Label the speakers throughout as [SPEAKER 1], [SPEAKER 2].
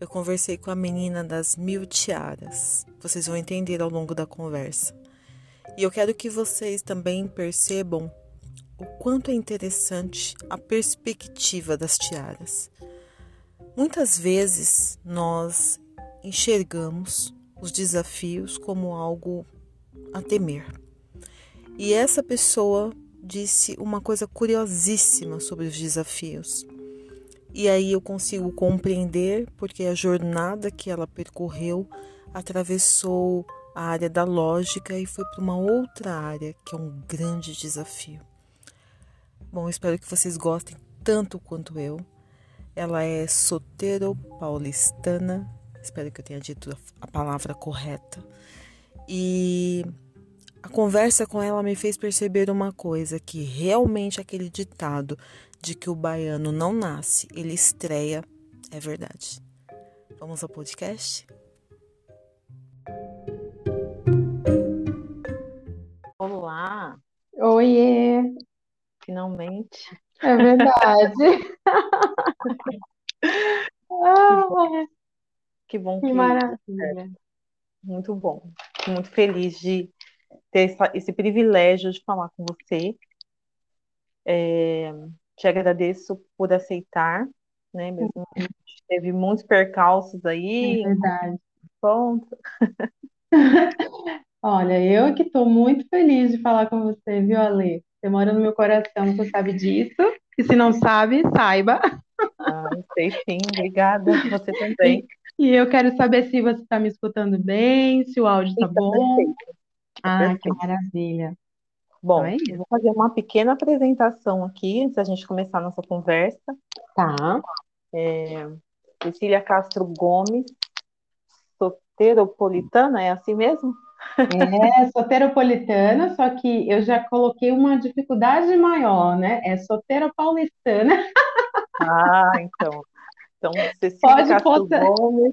[SPEAKER 1] eu conversei com a menina das mil tiaras. Vocês vão entender ao longo da conversa. E eu quero que vocês também percebam o quanto é interessante a perspectiva das tiaras. Muitas vezes nós enxergamos os desafios como algo a temer. E essa pessoa disse uma coisa curiosíssima sobre os desafios. E aí eu consigo compreender porque a jornada que ela percorreu atravessou a área da lógica e foi para uma outra área que é um grande desafio. Bom, espero que vocês gostem tanto quanto eu. Ela é sotero-paulistana, espero que eu tenha dito a palavra correta. E a conversa com ela me fez perceber uma coisa: que realmente aquele ditado de que o baiano não nasce, ele estreia, é verdade. Vamos ao podcast? Olá!
[SPEAKER 2] Oiê!
[SPEAKER 1] Finalmente.
[SPEAKER 2] É verdade.
[SPEAKER 1] ah, que bom
[SPEAKER 2] que, que maravilha.
[SPEAKER 1] Muito bom. Muito feliz de ter esse privilégio de falar com você. É, te agradeço por aceitar, né? Mesmo a gente teve muitos percalços aí.
[SPEAKER 2] É verdade.
[SPEAKER 1] Ponto.
[SPEAKER 2] Olha, eu que estou muito feliz de falar com você, viu, Ale? Você mora no meu coração, você sabe disso. E se não sabe, saiba.
[SPEAKER 1] Ah, sei sim, obrigada. Você também.
[SPEAKER 2] E, eu quero saber se você está me escutando bem, se o áudio está bom.
[SPEAKER 1] Perfeito.
[SPEAKER 2] Ah, que maravilha.
[SPEAKER 1] Bom,
[SPEAKER 2] Então é
[SPEAKER 1] eu vou fazer uma pequena apresentação aqui antes da gente começar a nossa conversa.
[SPEAKER 2] Tá.
[SPEAKER 1] É, Cecília Castro Gomes, soteropolitana, é assim mesmo?
[SPEAKER 2] É soteropolitana, só que eu já coloquei uma dificuldade maior, né? É soteropaulistana.
[SPEAKER 1] Ah, então. Então, Cecília
[SPEAKER 2] Pode
[SPEAKER 1] Castro
[SPEAKER 2] botar.
[SPEAKER 1] Gomes,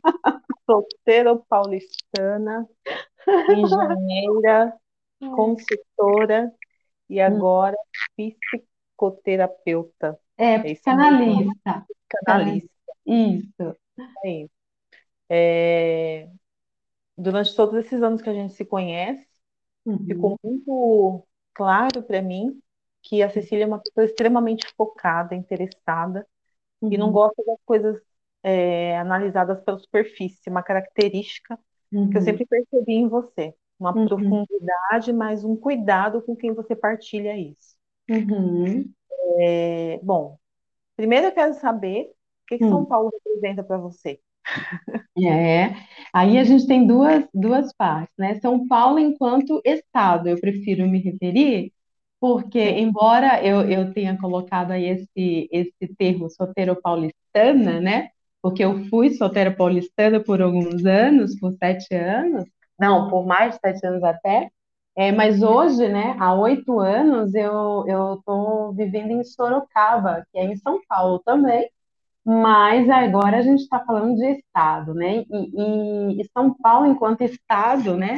[SPEAKER 1] soteropaulistana, engenheira, consultora e agora psicoterapeuta.
[SPEAKER 2] É,
[SPEAKER 1] É
[SPEAKER 2] psicanalista.
[SPEAKER 1] Canalista.
[SPEAKER 2] Isso.
[SPEAKER 1] É isso. É, durante todos esses anos que a gente se conhece,
[SPEAKER 2] Uhum.
[SPEAKER 1] ficou muito claro para mim que a Cecília é uma pessoa extremamente focada, interessada e não
[SPEAKER 2] Uhum.
[SPEAKER 1] gosta das coisas é, analisadas pela superfície, uma característica que eu
[SPEAKER 2] Uhum.
[SPEAKER 1] sempre percebi em você, uma
[SPEAKER 2] Uhum.
[SPEAKER 1] profundidade, mas um cuidado com quem você partilha isso.
[SPEAKER 2] Uhum.
[SPEAKER 1] É, bom, primeiro eu quero saber o que que São
[SPEAKER 2] Hum.
[SPEAKER 1] Paulo representa para você.
[SPEAKER 2] É, aí a gente tem duas, duas partes, né? São Paulo enquanto estado, eu prefiro me referir, porque embora eu, eu tenha colocado aí esse, esse termo soteropaulistana, né? Porque eu fui soteropaulistana por alguns anos, por sete anos, não, por mais de sete anos até, é, mas hoje, né, há oito anos, eu estou vivendo em Sorocaba, que é em São Paulo também, mas agora a gente está falando de estado, né? E, e- e São Paulo, enquanto estado, né,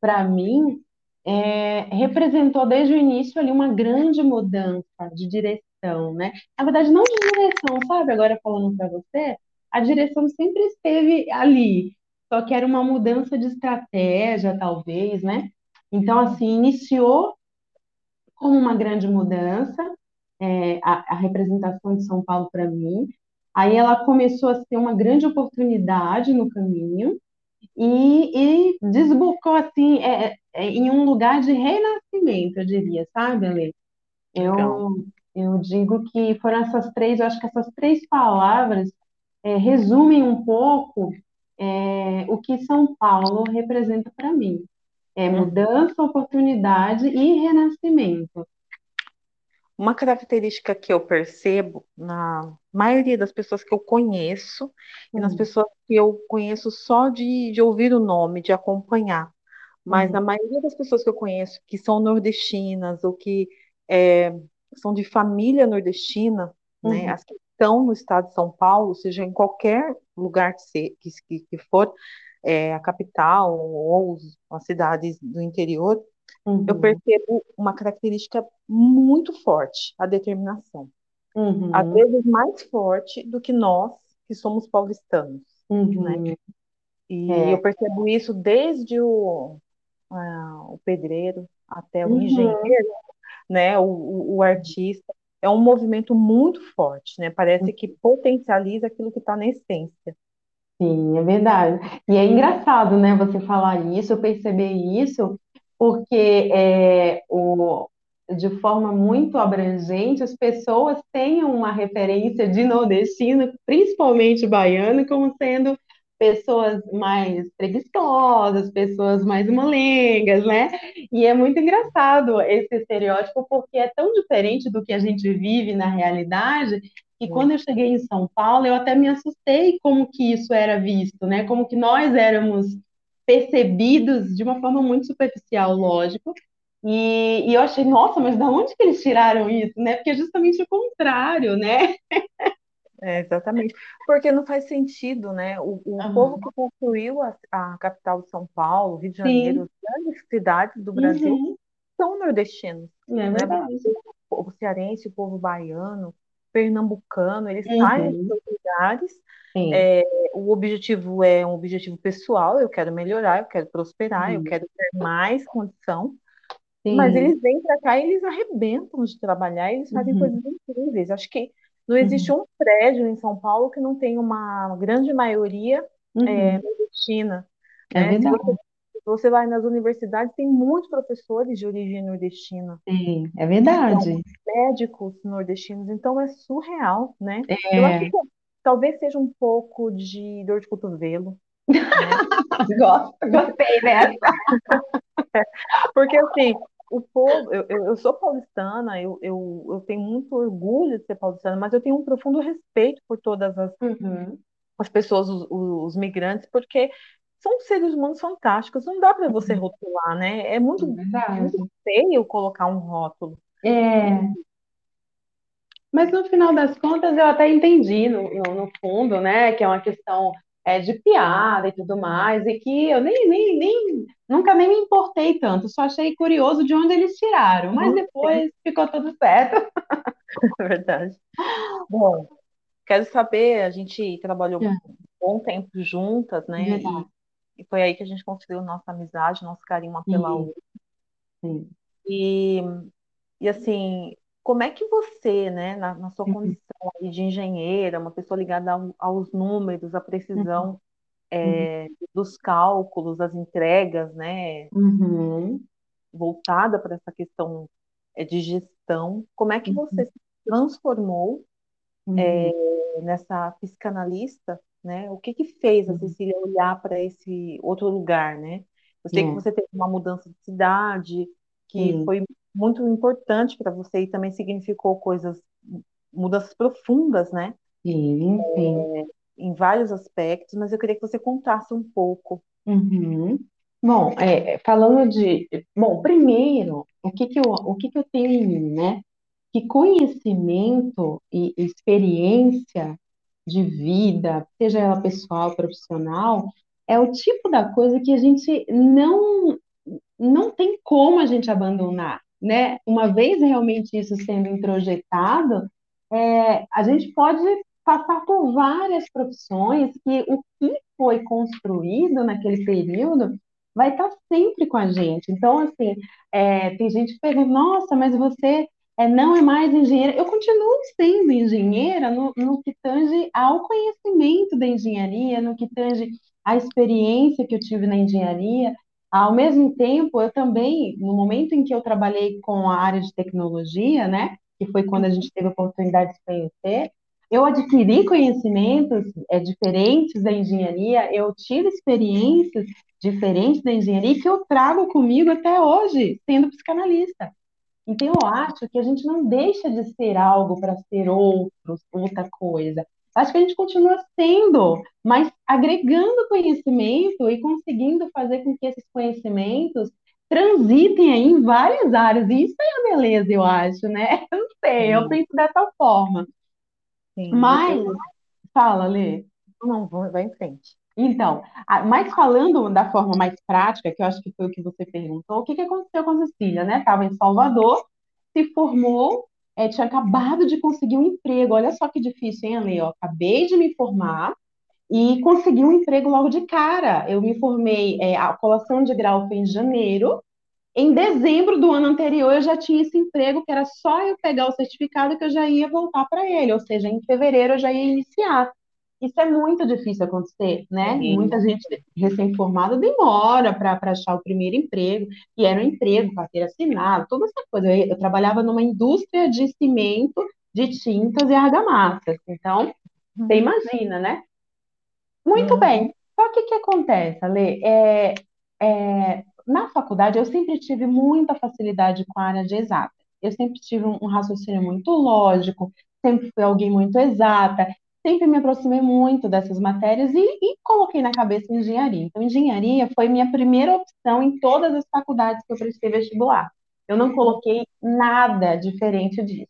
[SPEAKER 2] para mim, é, representou desde o início ali uma grande mudança de direção, né? Na verdade, não de direção, sabe? Agora falando para você, a direção sempre esteve ali, só que era uma mudança de estratégia, talvez, né? Então, assim, iniciou como uma grande mudança, é, a, a representação de São Paulo para mim. Aí ela começou a ser uma grande oportunidade no caminho e, e desbocou assim é, é, em um lugar de renascimento, eu diria, sabe, Ale?
[SPEAKER 1] Legal.
[SPEAKER 2] Eu, eu digo que foram essas três, eu acho que essas três palavras é, resumem um pouco é, o que São Paulo representa para mim. É
[SPEAKER 1] Uhum.
[SPEAKER 2] mudança, oportunidade e renascimento.
[SPEAKER 1] Uma característica que eu percebo na maioria das pessoas que eu conheço e nas
[SPEAKER 2] Hum,
[SPEAKER 1] pessoas que eu conheço só de, de ouvir o nome, de acompanhar, mas na
[SPEAKER 2] uhum,
[SPEAKER 1] maioria das pessoas que eu conheço que são nordestinas ou que é, são de família nordestina, né,
[SPEAKER 2] uhum,
[SPEAKER 1] as que estão no estado de São Paulo, seja em qualquer lugar que, se- que, que for, é, a capital ou as cidades do interior, eu
[SPEAKER 2] uhum,
[SPEAKER 1] percebo uma característica muito forte, a determinação. Às
[SPEAKER 2] uhum,
[SPEAKER 1] vezes mais forte do que nós, que somos paulistanos.
[SPEAKER 2] Uhum.
[SPEAKER 1] E
[SPEAKER 2] É.
[SPEAKER 1] eu percebo isso desde o, ah, o pedreiro até o
[SPEAKER 2] Uhum.
[SPEAKER 1] engenheiro, né? O, o, o artista. É um movimento muito forte, né? Parece que potencializa aquilo que está na essência.
[SPEAKER 2] Sim, é verdade. E é engraçado, né, você falar isso, eu perceber isso, porque é, o, de forma muito abrangente, as pessoas têm uma referência de nordestino, principalmente baiano, como sendo pessoas mais preguiçosas, pessoas mais molengas, né? E é muito engraçado esse estereótipo, porque é tão diferente do que a gente vive na realidade, e quando eu cheguei em São Paulo, eu até me assustei como que isso era visto, né? Como que nós éramos percebidos de uma forma muito superficial, lógico. E, e eu achei, nossa, mas da onde que eles tiraram isso, né? Porque é justamente o contrário, né?
[SPEAKER 1] É, exatamente. Porque não faz sentido, né? O, o
[SPEAKER 2] Aham.
[SPEAKER 1] povo que construiu a, a capital de São Paulo, Rio de
[SPEAKER 2] Sim,
[SPEAKER 1] Janeiro, as grandes cidades do Brasil,
[SPEAKER 2] uhum,
[SPEAKER 1] são nordestinos,
[SPEAKER 2] é
[SPEAKER 1] né?
[SPEAKER 2] verdade.
[SPEAKER 1] O povo cearense, o povo baiano, pernambucano, eles saem dos
[SPEAKER 2] Uhum,
[SPEAKER 1] seus lugares.
[SPEAKER 2] sim,
[SPEAKER 1] é, o objetivo é um objetivo pessoal, eu quero melhorar, eu quero prosperar, eu
[SPEAKER 2] uhum,
[SPEAKER 1] quero ter mais condição, mas
[SPEAKER 2] sim,
[SPEAKER 1] eles vêm para cá e eles arrebentam de trabalhar, e eles fazem
[SPEAKER 2] uhum,
[SPEAKER 1] coisas incríveis. Acho que não existe
[SPEAKER 2] uhum,
[SPEAKER 1] um prédio em São Paulo que não tenha uma grande maioria é,
[SPEAKER 2] uhum,
[SPEAKER 1] nordestina,
[SPEAKER 2] é
[SPEAKER 1] né? Você,
[SPEAKER 2] verdade.
[SPEAKER 1] se você vai nas universidades, tem muitos professores de origem nordestina,
[SPEAKER 2] Sim, é
[SPEAKER 1] então,
[SPEAKER 2] verdade.
[SPEAKER 1] médicos nordestinos, então é surreal, né? Eu acho
[SPEAKER 2] É,
[SPEAKER 1] que talvez seja um pouco de dor de cotovelo, né?
[SPEAKER 2] gosto, gostei dessa.
[SPEAKER 1] Porque assim, o povo, eu, eu, sou paulistana, eu, eu, eu tenho muito orgulho de ser paulistana, mas eu tenho um profundo respeito por todas as,
[SPEAKER 2] Uhum,
[SPEAKER 1] as pessoas, os, os migrantes, porque são seres humanos fantásticos, não dá para você
[SPEAKER 2] uhum,
[SPEAKER 1] rotular, né? É
[SPEAKER 2] é
[SPEAKER 1] muito, muito
[SPEAKER 2] verdade.
[SPEAKER 1] feio colocar um rótulo.
[SPEAKER 2] É, Mas no final das contas eu até entendi no, no, no fundo, né, que é uma questão é, de piada e tudo mais, e que eu nem, nem, nem nunca nem me importei tanto, só achei curioso de onde eles tiraram, mas depois ficou tudo certo.
[SPEAKER 1] é verdade. Bom, quero saber, a gente trabalhou
[SPEAKER 2] É,
[SPEAKER 1] um bom tempo juntas, né? E,
[SPEAKER 2] verdade.
[SPEAKER 1] e foi aí que a gente construiu nossa amizade, nosso carinho uma pela outra.
[SPEAKER 2] sim.
[SPEAKER 1] E, e assim, como é que você, né, na, na sua
[SPEAKER 2] Uhum,
[SPEAKER 1] condição de engenheira, uma pessoa ligada ao- aos números, à
[SPEAKER 2] uhum,
[SPEAKER 1] precisão é, dos cálculos, das entregas, né,
[SPEAKER 2] uhum,
[SPEAKER 1] voltada para essa questão é, de gestão, como é que você
[SPEAKER 2] uhum,
[SPEAKER 1] se transformou
[SPEAKER 2] uhum,
[SPEAKER 1] nessa psicanalista, né? O que que fez a
[SPEAKER 2] uhum,
[SPEAKER 1] Cecília olhar para esse outro lugar, né? Eu sei que
[SPEAKER 2] é,
[SPEAKER 1] você teve uma mudança de cidade, que
[SPEAKER 2] sim,
[SPEAKER 1] foi muito importante para você e também significou coisas, mudanças profundas, né?
[SPEAKER 2] sim, sim.
[SPEAKER 1] Em vários aspectos, mas eu queria que você contasse um pouco.
[SPEAKER 2] Uhum. Bom, é, falando de, bom, primeiro, o que que eu, o que que eu tenho em mim, né? que conhecimento e experiência de vida, seja ela pessoal, profissional, é o tipo da coisa que a gente não não tem como a gente abandonar, né? Uma vez realmente isso sendo introjetado, é, a gente pode passar por várias profissões que o que foi construído naquele período vai estar sempre com a gente. Então, assim, é, tem gente que pergunta, nossa, mas você é, não é mais engenheira. Eu continuo sendo engenheira no, no que tange ao conhecimento da engenharia, no que tange à experiência que eu tive na engenharia. Ao mesmo tempo, eu também, no momento em que eu trabalhei com a área de tecnologia, né, que foi quando a gente teve a oportunidade de se conhecer, eu adquiri conhecimentos é, diferentes da engenharia, eu tive experiências diferentes da engenharia que eu trago comigo até hoje, sendo psicanalista. Então, eu acho que a gente não deixa de ser algo para ser outro, outra coisa. Acho que a gente continua sendo, mas agregando conhecimento e conseguindo fazer com que esses conhecimentos transitem aí em várias áreas. E isso é a beleza, eu acho, né? Eu não sei, eu penso dessa forma.
[SPEAKER 1] sim,
[SPEAKER 2] Mas,
[SPEAKER 1] eu
[SPEAKER 2] fala, Lê.
[SPEAKER 1] não vai em frente.
[SPEAKER 2] Então, mas falando da forma mais prática, que eu acho que foi o que você perguntou, o que que aconteceu com a Cecília, né? Estava em Salvador, se formou, eh, tinha acabado de conseguir um emprego. Olha só que difícil, hein, Ale? Eu acabei de me formar e consegui um emprego logo de cara. Eu me formei, é, a colação de grau foi em janeiro. Em dezembro do ano anterior, eu já tinha esse emprego, que era só eu pegar o certificado que eu já ia voltar para ele, ou seja, em fevereiro eu já ia iniciar. Isso é muito difícil acontecer, né? Sim. Muita gente recém-formada demora para achar o primeiro emprego, e era um emprego, carteira assinada, toda essa coisa. Eu, eu trabalhava numa indústria de cimento, de tintas e argamassas. Então, uhum. você imagina, né? Muito uhum. bem. Só que o que acontece, Ale? É, é, na faculdade, eu sempre tive muita facilidade com a área de exata. Eu sempre tive um, um raciocínio muito lógico, sempre fui alguém muito exata, sempre me aproximei muito dessas matérias e, e, coloquei na cabeça engenharia. Então, engenharia foi minha primeira opção em todas as faculdades que eu prestei vestibular. Eu não coloquei nada diferente disso.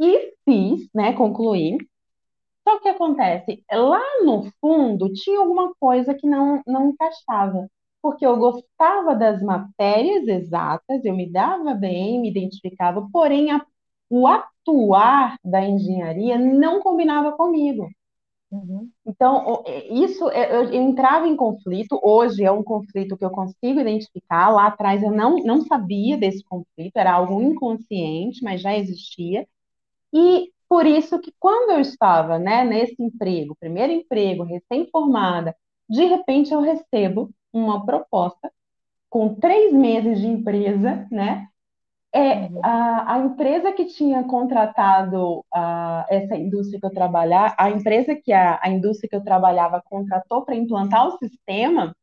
[SPEAKER 2] E fiz, né, concluí. Só que acontece? Lá no fundo tinha alguma coisa que não, não encaixava porque eu gostava das matérias exatas, eu me dava bem, me identificava, porém a, o atuar da engenharia não combinava comigo. Uhum. Então, é, isso é, eu, eu entrava em conflito. Hoje é um conflito que eu consigo identificar. Lá atrás eu não, não sabia desse conflito, era algo inconsciente, mas já existia. E por isso que quando eu estava né, nesse emprego, primeiro emprego, recém-formada, de repente eu recebo uma proposta com três meses de empresa, né? É uhum. a, a empresa que tinha contratado a, essa indústria que eu trabalhar, a empresa que a, a indústria que eu trabalhava contratou para implantar o sistema,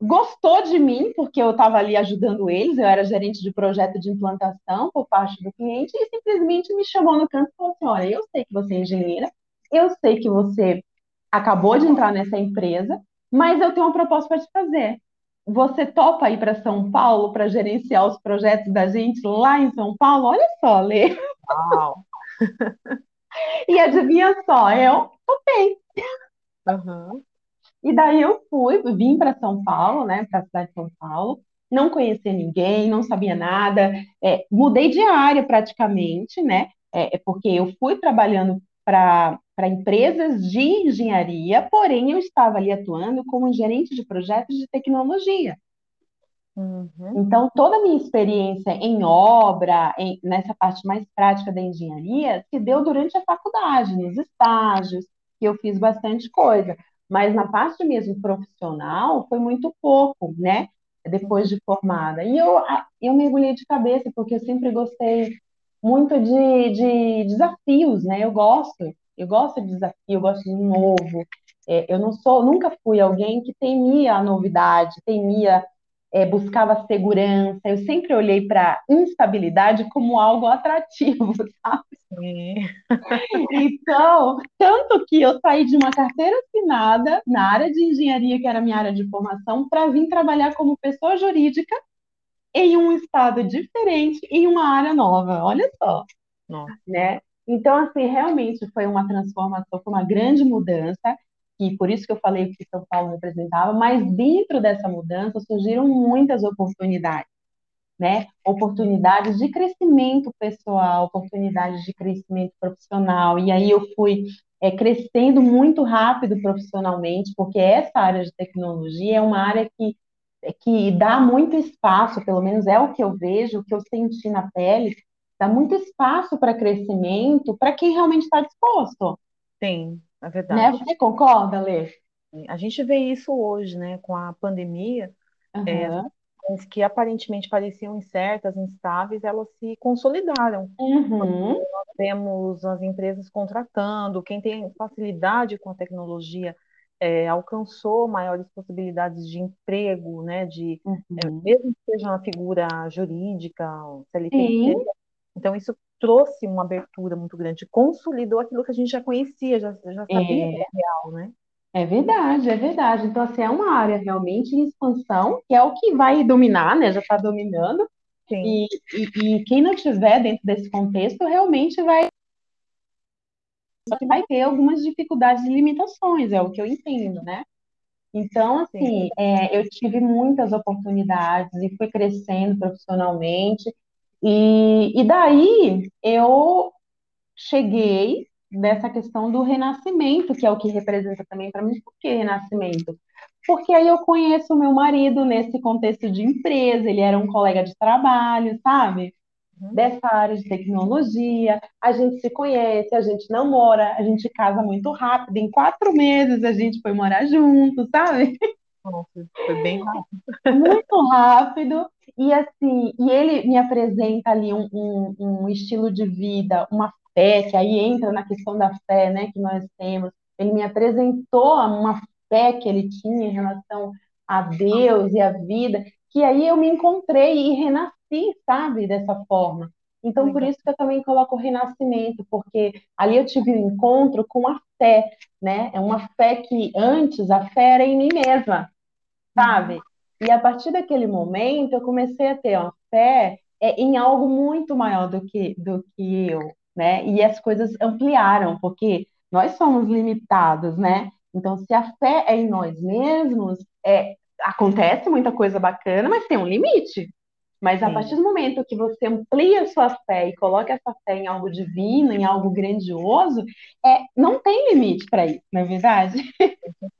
[SPEAKER 2] gostou de mim, porque eu estava ali ajudando eles, eu era gerente de projeto de implantação por parte do cliente, e simplesmente me chamou no canto e falou assim: Olha, eu sei que você é engenheira, eu sei que você acabou de entrar nessa empresa, mas eu tenho uma proposta para te fazer. Você topa ir para São Paulo para gerenciar os projetos da gente lá em São Paulo? Olha só, Lê. Uau. e adivinha só, eu topei. Uhum. E daí eu fui, vim para São Paulo, né, para a cidade de São Paulo, não conhecia ninguém, não sabia nada, é, mudei de área praticamente, né, é, é porque eu fui trabalhando para empresas de engenharia, porém eu estava ali atuando como gerente de projetos de tecnologia. Uhum. Então, toda a minha experiência em obra, em, nessa parte mais prática da engenharia, se deu durante a faculdade, nos estágios, que eu fiz bastante coisa. Mas na parte mesmo profissional, foi muito pouco, né? Depois de formada. E eu, eu mergulhei de cabeça, porque eu sempre gostei muito de, de desafios, né? Eu gosto, eu gosto de desafio, eu gosto de novo. É, eu não sou, nunca fui alguém que temia a novidade, temia, é, buscava segurança. Eu sempre olhei para instabilidade como algo atrativo, sabe? Então, tanto que eu saí de uma carteira assinada na área de engenharia, que era minha área de formação, para vir trabalhar como pessoa jurídica em um estado diferente, em uma área nova. Olha só. Nossa. Né? Então, assim, realmente foi uma transformação, foi uma grande mudança, e por isso que eu falei que São Paulo representava, mas dentro dessa mudança surgiram muitas oportunidades, né? Oportunidades de crescimento pessoal, oportunidades de crescimento profissional, e aí eu fui é, crescendo muito rápido profissionalmente, porque essa área de tecnologia é uma área que que dá muito espaço, pelo menos é o que eu vejo, o que eu senti na pele, dá muito espaço para crescimento para quem realmente está disposto.
[SPEAKER 1] Sim, é
[SPEAKER 2] né?
[SPEAKER 1] verdade.
[SPEAKER 2] Né? Você concorda, Lê?
[SPEAKER 1] A gente vê isso hoje, né, com a pandemia, uhum. é, que aparentemente pareciam incertas, instáveis, elas se consolidaram. Uhum. Nós vemos as empresas contratando, quem tem facilidade com a tecnologia é, alcançou maiores possibilidades de emprego, né, de, é, uhum. é, mesmo que seja uma figura jurídica, CLT, então isso trouxe uma abertura muito grande, consolidou aquilo que a gente já conhecia, já, já sabia é. que era real, né?
[SPEAKER 2] É verdade, é verdade. Então, assim, é uma área realmente em expansão, que é o que vai dominar, né? Já está dominando. E, e, e, quem não estiver dentro desse contexto realmente vai só que vai ter algumas dificuldades e limitações, é o que eu entendo, né? Então, assim, é, eu tive muitas oportunidades e fui crescendo profissionalmente. E, e daí eu cheguei dessa questão do renascimento, que é o que representa também para mim. Por que renascimento? Porque aí eu conheço o meu marido nesse contexto de empresa, ele era um colega de trabalho, sabe? Uhum. Dessa área de tecnologia, a gente se conhece, a gente namora, a gente casa muito rápido, em quatro meses a gente foi morar junto, sabe?
[SPEAKER 1] Nossa, foi bem rápido.
[SPEAKER 2] Muito rápido. E assim, e ele me apresenta ali um, um, um estilo de vida, uma fé, que aí entra na questão da fé, né, que nós temos. Ele me apresentou uma fé que ele tinha em relação a Deus e a vida, que aí eu me encontrei e renasci, sabe, dessa forma. Então, por isso que eu também coloco o renascimento, porque ali eu tive um encontro com a fé, né? É uma fé que antes a fé era em mim mesma, sabe? E a partir daquele momento eu comecei a ter uma fé é, em algo muito maior do que, do que eu, né? E as coisas ampliaram, porque nós somos limitados, né? Então, se a fé é em nós mesmos, é, acontece muita coisa bacana, mas tem um limite. Mas a partir do momento que você amplia a sua fé e coloca essa fé em algo divino, em algo grandioso, é, não tem limite para isso, não é verdade?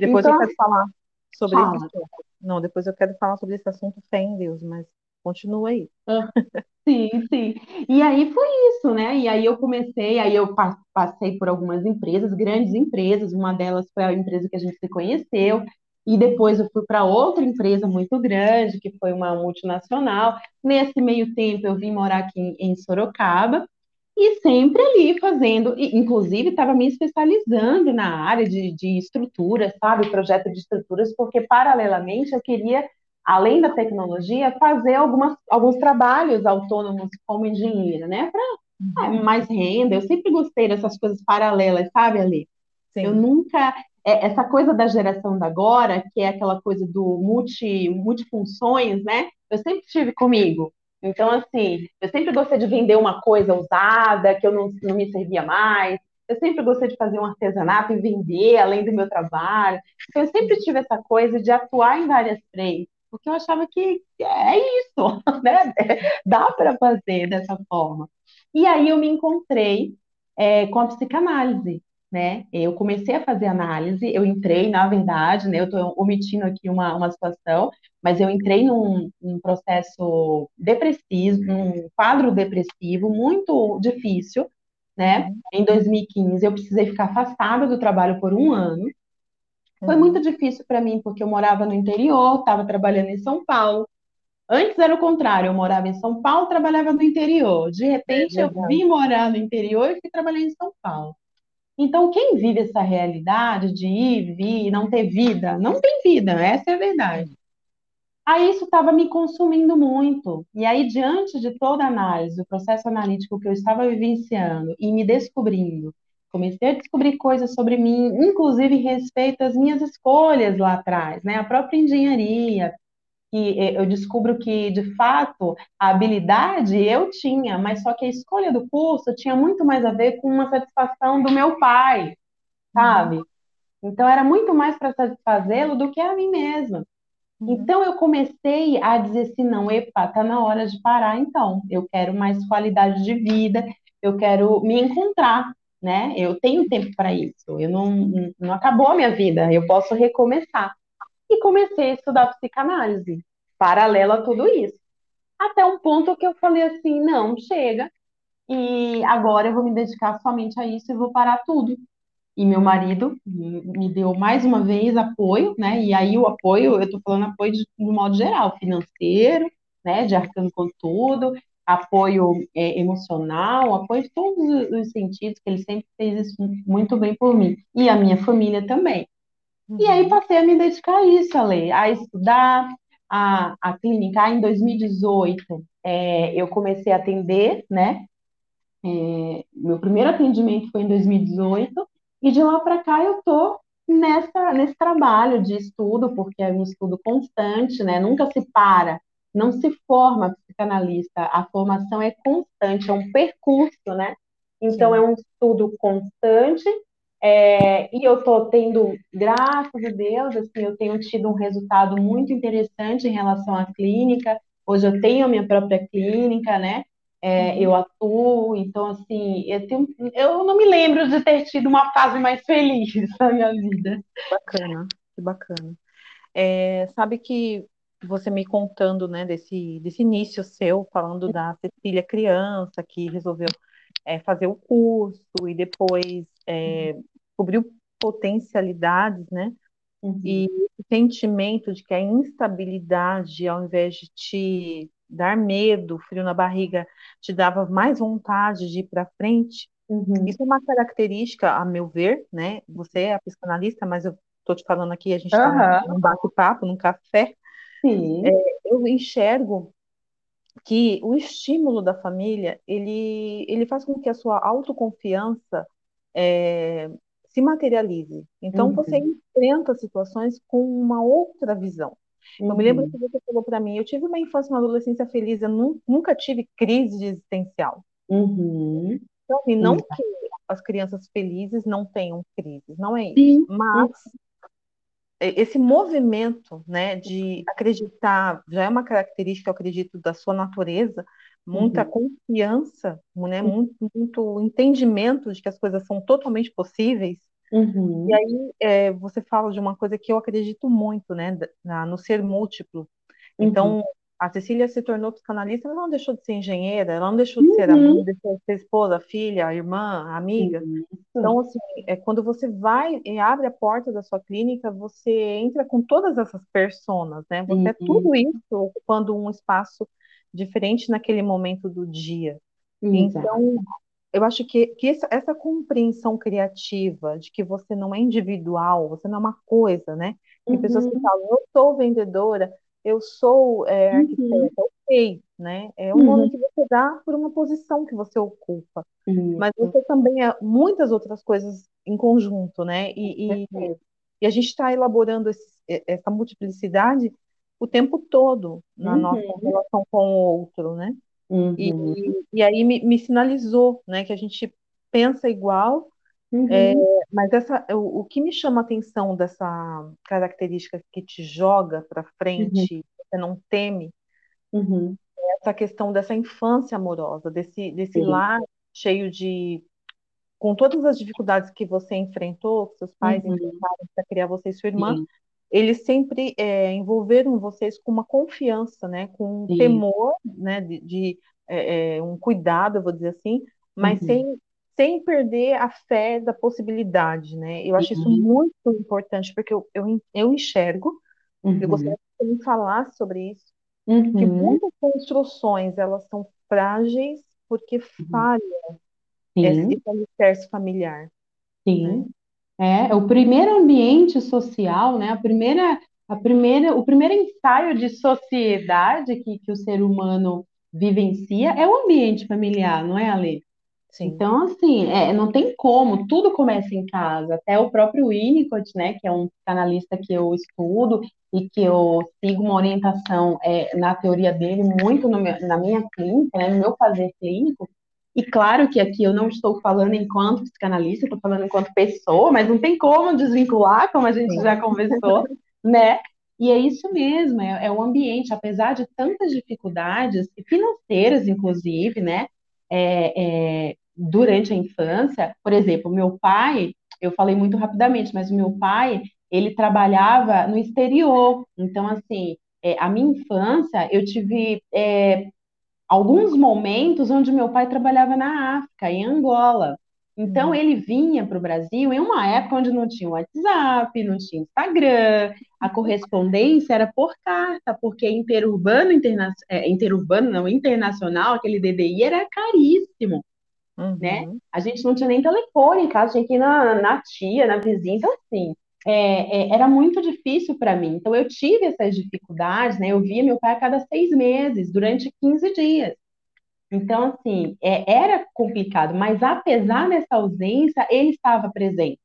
[SPEAKER 1] Depois então, eu quero falar sobre fala. isso. Não, depois eu quero falar sobre esse assunto fé em Deus, mas continua aí.
[SPEAKER 2] Sim, sim. E aí foi isso, né? E aí eu comecei, aí eu passei por algumas empresas, grandes empresas, uma delas foi a empresa que a gente se conheceu, e depois eu fui para outra empresa muito grande, que foi uma multinacional. Nesse meio tempo eu vim morar aqui em, em Sorocaba, e sempre ali fazendo, inclusive estava me especializando na área de, de estruturas, sabe, projeto de estruturas, porque paralelamente eu queria além da tecnologia, fazer algumas, alguns trabalhos autônomos como engenheira, né? Para uhum. mais renda. Eu sempre gostei dessas coisas paralelas, sabe, Ali? Eu nunca. É, essa coisa da geração da agora, que é aquela coisa do multi, multifunções, né? Eu sempre tive comigo. Então, assim, eu sempre gostei de vender uma coisa usada, que eu não, não me servia mais. Eu sempre gostei de fazer um artesanato e vender além do meu trabalho. Então, eu sempre tive essa coisa de atuar em várias frentes porque eu achava que é isso, né? Dá para fazer dessa forma. E aí eu me encontrei é, com a psicanálise, né? Eu comecei a fazer análise, eu entrei, na verdade, né? Eu estou omitindo aqui uma, uma situação, mas eu entrei num, num processo depressivo, num quadro depressivo muito difícil, né? Uhum. Em 2015 eu precisei ficar afastada do trabalho por um ano, foi muito difícil para mim, porque eu morava no interior, estava trabalhando em São Paulo. Antes era o contrário, eu morava em São Paulo, trabalhava no interior. De repente, é eu vim morar no interior e fui trabalhar em São Paulo. Então, quem vive essa realidade de ir, vir, não ter vida, não tem vida, essa é a verdade. Aí isso estava me consumindo muito. E aí, diante de toda a análise, o processo analítico que eu estava vivenciando e me descobrindo, comecei a descobrir coisas sobre mim, inclusive respeito às minhas escolhas lá atrás, né? A própria engenharia, que eu descubro que, de fato, a habilidade eu tinha, mas só que a escolha do curso tinha muito mais a ver com uma satisfação do meu pai, sabe? Então, era muito mais para satisfazê-lo do que a mim mesma. Uhum. Então, eu comecei a dizer assim: não, epa, tá na hora de parar, então. Eu quero mais qualidade de vida, eu quero me encontrar, né? Eu tenho tempo para isso. Eu não, não acabou a minha vida, eu posso recomeçar. E comecei a estudar psicanálise, paralela a tudo isso. Até um ponto que eu falei assim, não, chega. E agora eu vou me dedicar somente a isso e vou parar tudo. E meu marido me deu mais uma vez apoio, né? E aí o apoio, eu estou falando apoio de, de modo geral, financeiro, né? De arcando com tudo, apoio é, emocional, apoio de todos os sentidos, que ele sempre fez isso muito bem por mim. E a minha família também. Uhum. E aí uhum. passei a me dedicar a isso, Ale, a estudar a, a clínica. Em 2018, é, eu comecei a atender, né? É, meu primeiro atendimento foi em 2018, e de lá para cá eu tô nessa, nesse trabalho de estudo, porque é um estudo constante, né? Nunca se para não se forma psicanalista, a formação é constante, é um percurso, né? Então, Sim. é um estudo constante, é, e eu estou tendo, graças a Deus, assim, eu tenho tido um resultado muito interessante em relação à clínica. Hoje eu tenho a minha própria clínica, né? é, eu atuo, então assim, eu, tenho, eu não me lembro de ter tido uma fase mais feliz na minha vida.
[SPEAKER 1] Bacana, que bacana. É, sabe que você me contando, né, desse, desse início seu, falando da Cecília criança, que resolveu é, fazer o curso e depois é, descobriu potencialidades, né? Uhum. E o sentimento de que a instabilidade, ao invés de te dar medo, frio na barriga, te dava mais vontade de ir para frente. Uhum. Isso é uma característica, a meu ver, né? Você é a psicanalista, mas eu estou te falando aqui, a gente está uhum. num bate-papo, num café. Sim. É, eu enxergo que o estímulo da família ele, ele faz com que a sua autoconfiança é, se materialize. Então uhum. você enfrenta situações com uma outra visão. Uhum. Eu me lembro uhum. que você falou para mim, eu tive uma infância, uma adolescência feliz, eu nunca tive crise existencial. Uhum. Então, e não que as crianças felizes não tenham crises, não é isso. Sim. Mas esse movimento, né, de acreditar, já é uma característica, eu acredito, da sua natureza, muita uhum. confiança, né, uhum. muito, muito entendimento de que as coisas são totalmente possíveis. Uhum. E aí é, você fala de uma coisa que eu acredito muito, né, na, no ser múltiplo. Então, uhum. a Cecília se tornou psicanalista, ela não deixou de ser engenheira, ela não deixou de ser uhum. deixou de ser esposa, filha, irmã, amiga. Então, assim, é, quando você vai e abre a porta da sua clínica, você entra com todas essas personas, né? Você é tudo isso ocupando um espaço diferente naquele momento do dia. Então, eu acho que, que essa, essa, compreensão criativa de que você não é individual, você não é uma coisa, né? Tem uhum. pessoas que uhum. falam, eu sou vendedora, eu sou é, arquiteta, uhum. ok, né? É um uhum. nome que você dá por uma posição que você ocupa. Mas você também é muitas outras coisas em conjunto, né? E, e, e a gente está elaborando esse, essa multiplicidade o tempo todo na nossa uhum. relação com o outro, né? Uhum. E, e aí me, me, sinalizou, né, que a gente pensa igual, uhum. é, mas essa, o, o, que me chama a atenção dessa característica que te joga para frente, uhum. você não teme, uhum. é essa questão dessa infância amorosa, desse, desse lar cheio de com todas as dificuldades que você enfrentou, que seus pais uhum. enfrentaram para criar você e sua irmã, Sim. Eles sempre é, envolveram vocês com uma confiança, né, com um Sim. temor, né, de, de é, é, um cuidado, eu vou dizer assim, mas uhum. sem, sem perder a fé da possibilidade, né? Eu acho uhum. isso muito importante, porque eu, eu, eu enxergo, uhum. eu gostaria que você me falasse sobre isso, que uhum. muitas construções, elas são frágeis porque uhum. falham esse, esse alicerce familiar.
[SPEAKER 2] Sim. Né? É, o primeiro ambiente social, né? A primeira, a primeira, o primeiro ensaio de sociedade que, que o ser humano vivencia é o ambiente familiar, não é, Ale? Sim. Então, assim, é, não tem como, tudo começa em casa. Até o próprio Winnicott, né, que é um canalista que eu estudo e que eu sigo uma orientação é, na teoria dele muito meu, na minha clínica, né, no meu fazer clínico. E claro que aqui eu não estou falando enquanto psicanalista, estou falando enquanto pessoa, mas não tem como desvincular, como a gente já conversou, né? E é isso mesmo, é, é o ambiente, apesar de tantas dificuldades, financeiras, inclusive, né? É, é, durante a infância, por exemplo, meu pai, eu falei muito rapidamente, mas o meu pai, ele trabalhava no exterior. Então, assim, é, a minha infância, eu tive é, alguns momentos onde meu pai trabalhava na África, em Angola. Então, uhum. ele vinha para o Brasil em uma época onde não tinha WhatsApp, não tinha Instagram, a correspondência era por carta, porque interurbano, interna é, interurbano não, internacional, aquele DDI era caríssimo, uhum. né? A gente não tinha nem telefone em casa, tinha que ir na, na tia, na vizinha, então assim, é, é, era muito difícil para mim. Então, eu tive essas dificuldades, né? Eu via meu pai a cada seis meses, durante 15 dias. Então, assim, é, era complicado, mas apesar dessa ausência, ele estava presente,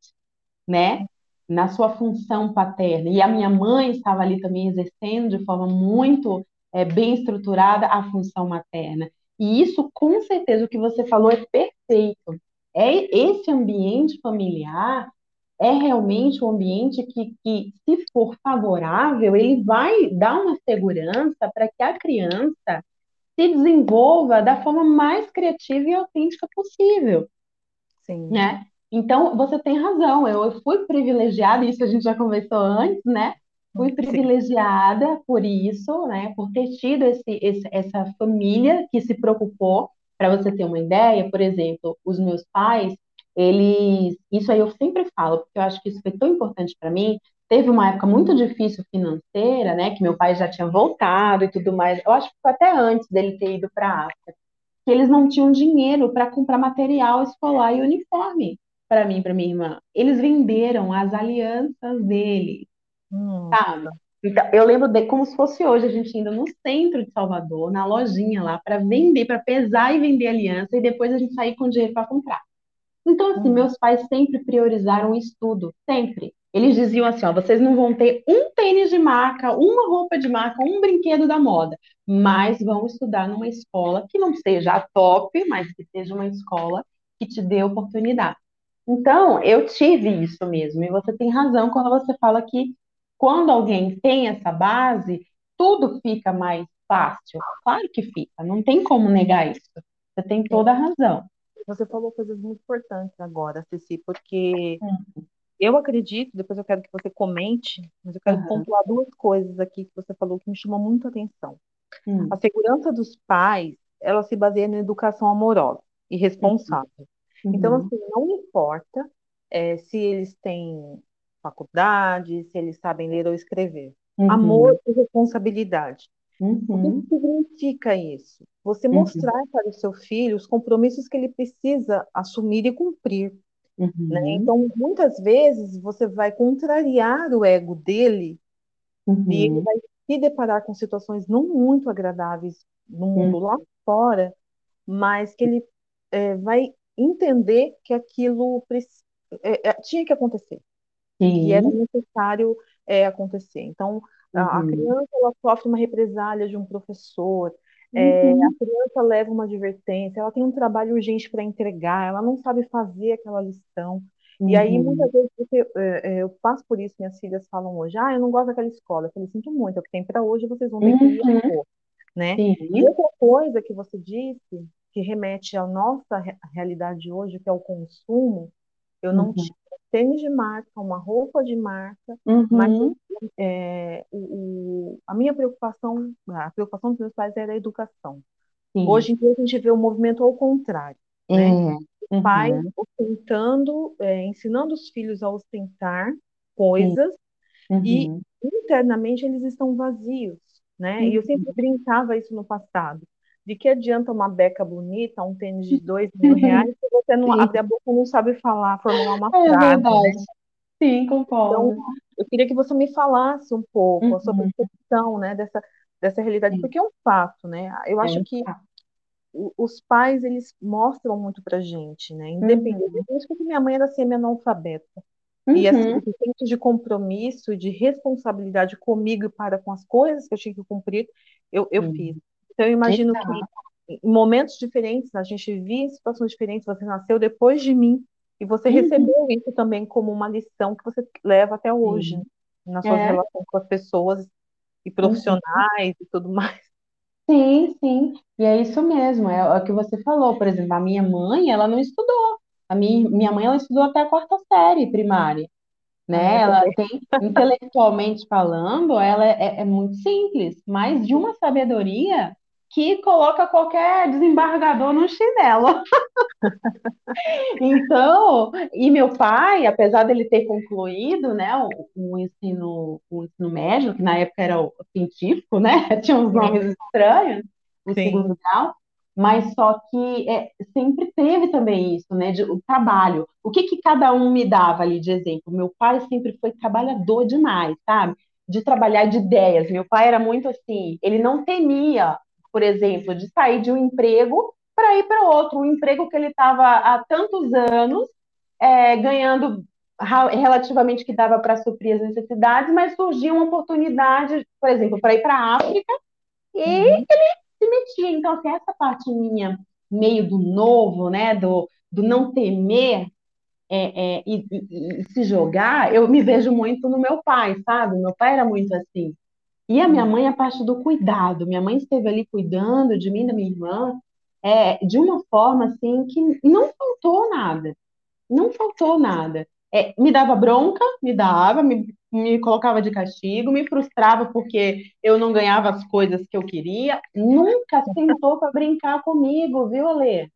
[SPEAKER 2] né? Na sua função paterna. E a minha mãe estava ali também exercendo de forma muito é, bem estruturada a função materna. E isso, com certeza, o que você falou é perfeito. É esse ambiente familiar é realmente um ambiente que, que, se for favorável, ele vai dar uma segurança para que a criança se desenvolva da forma mais criativa e autêntica possível.
[SPEAKER 1] Sim.
[SPEAKER 2] Né? Então, você tem razão, eu fui privilegiada, isso a gente já conversou antes, né? Fui privilegiada Sim. por isso, né? Por ter tido esse, esse, essa família que se preocupou. Para você ter uma ideia, por exemplo, os meus pais, eles. Isso aí eu sempre falo, porque eu acho que isso foi tão importante para mim. Teve uma época muito difícil financeira, né? Que meu pai já tinha voltado e tudo mais. Eu acho que foi até antes dele ter ido para a África. Que eles não tinham dinheiro para comprar material escolar e uniforme para mim, para minha irmã. Eles venderam as alianças dele, hum. sabe? Então, eu lembro de como se fosse hoje, a gente indo no centro de Salvador, na lojinha lá, para vender, para pesar e vender aliança, e depois a gente sair com dinheiro para comprar. Então, assim, hum. meus pais sempre priorizaram o estudo, sempre. Eles diziam assim: ó, vocês não vão ter um tênis de marca, uma roupa de marca, um brinquedo da moda, mas vão estudar numa escola que não seja a top, mas que seja uma escola que te dê oportunidade. Então, eu tive isso mesmo, e você tem razão quando você fala que quando alguém tem essa base, tudo fica mais fácil. Claro que fica, não tem como negar isso. Você tem toda a razão.
[SPEAKER 1] Você falou coisas muito importantes agora, Ceci, porque uhum. eu acredito, depois eu quero que você comente, mas eu quero uhum. pontuar duas coisas aqui que você falou que me chamou muito a atenção. Uhum. A segurança dos pais, ela se baseia na educação amorosa e responsável. Então, uhum. assim, não importa é, se eles têm faculdade, se eles sabem ler ou escrever. Uhum. Amor e responsabilidade. Uhum. O que significa isso? Você uhum. mostrar para o seu filho os compromissos que ele precisa assumir e cumprir. Né? Uhum. Então, muitas vezes, você vai contrariar o ego dele e ele uhum. vai se deparar com situações não muito agradáveis no mundo lá fora, mas que ele é, vai entender que aquilo é, tinha que acontecer, Sim. que era necessário é, acontecer. Então, uhum. a, criança ela sofre uma represália de um professor, é, uhum. a criança leva uma advertência, ela tem um trabalho urgente para entregar, ela não sabe fazer aquela lição. Uhum. E aí, uhum. muitas vezes, porque, é, eu passo por isso, minhas filhas falam hoje, ah, eu não gosto daquela escola. Eu falei, sinto muito, é o que tem para hoje, vocês vão ter que ir uhum. né? E outra coisa que você disse, que remete à nossa realidade hoje, que é o consumo, eu não uhum. tinha tênis de marca, uma roupa de marca, uhum. mas é, o, a minha preocupação, a preocupação dos meus pais era a educação. Sim. Hoje em dia a gente vê o movimento ao contrário, né? é. né? Uhum. Pais ostentando, é, ensinando os filhos a ostentar coisas e uhum. internamente eles estão vazios, né? E eu sempre uhum. brincava isso no passado de que adianta uma beca bonita, um tênis de dois mil reais, se você não Sim. abre a boca não sabe falar, formular uma é frase. É verdade.
[SPEAKER 2] Sim, concordo. Então,
[SPEAKER 1] eu queria que você me falasse um pouco uhum. a sua uhum. percepção, né, dessa, dessa realidade, Sim. porque é um fato, né? Eu acho é que os pais, eles mostram muito pra gente, né? Independente, uhum. porque minha mãe era semi-analfabeta. Uhum. E assim, o senso de compromisso, de responsabilidade comigo e para com as coisas que eu tinha que cumprir, eu, eu uhum. fiz. Então, eu imagino Exato. que em momentos diferentes, a gente via em situações diferentes, você nasceu depois de mim, e você uhum. recebeu isso também como uma lição que você leva até hoje, uhum. nas suas é. relações com as pessoas e profissionais uhum. e tudo mais.
[SPEAKER 2] Sim, sim, e é isso mesmo, é, é o que você falou, por exemplo, a minha mãe, ela não estudou, a minha, minha mãe, ela estudou até a quarta série primária, né? Ela tem, intelectualmente falando, ela é, é muito simples, mas de uma sabedoria que coloca qualquer desembargador no chinelo. então, e meu pai, apesar dele ter concluído, né, o, o, ensino, o ensino médio, que na época era o científico, né, tinha uns nomes estranhos, o Sim. segundo grau, mas só que é, sempre teve também isso, né, de, o trabalho. O que que cada um me dava ali de exemplo? Meu pai sempre foi trabalhador demais, sabe? De trabalhar de ideias. Meu pai era muito assim, ele não temia por exemplo, de sair de um emprego para ir para outro, um emprego que ele estava há tantos anos é, ganhando relativamente que dava para suprir as necessidades, mas surgia uma oportunidade, por exemplo, para ir para a África e uhum. ele se metia. Então, assim, essa parte minha, meio do novo, né, do, do não temer é, é, e, e, e, se jogar, eu me vejo muito no meu pai, sabe? Meu pai era muito assim. E a minha mãe, a parte do cuidado. Minha mãe esteve ali cuidando de mim, da minha irmã, é, de uma forma assim que não faltou nada. Não faltou nada. É, me dava bronca, me dava, me, me colocava de castigo, me frustrava porque eu não ganhava as coisas que eu queria. Nunca sentou para brincar comigo, viu, Alê?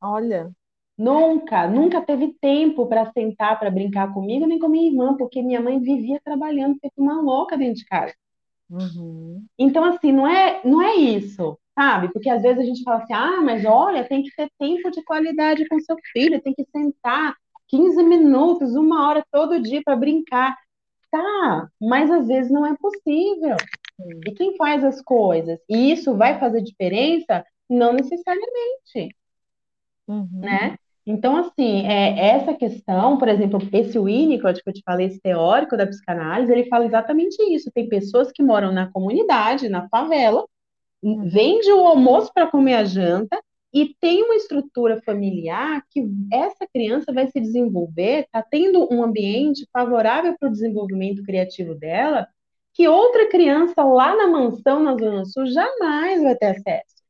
[SPEAKER 1] Olha.
[SPEAKER 2] Nunca, nunca teve tempo para sentar para brincar comigo, nem com minha irmã, porque minha mãe vivia trabalhando feito uma louca dentro de casa.
[SPEAKER 1] Uhum.
[SPEAKER 2] Então, assim, não é, não é isso, sabe? Porque às vezes a gente fala assim, ah, mas olha, tem que ter tempo de qualidade com seu filho, tem que sentar 15 minutos, uma hora todo dia para brincar. Tá, mas às vezes não é possível. E quem faz as coisas? E isso vai fazer diferença? Não necessariamente. Uhum. Né? Então, assim, é, essa questão, por exemplo, esse Winnicott que eu te falei, esse teórico da psicanálise, ele fala exatamente isso. Tem pessoas que moram na comunidade, na favela, uhum. vende o almoço para comer a janta e tem uma estrutura familiar que essa criança vai se desenvolver, está tendo um ambiente favorável para o desenvolvimento criativo dela, que outra criança lá na mansão, na Zona Sul, jamais vai ter acesso.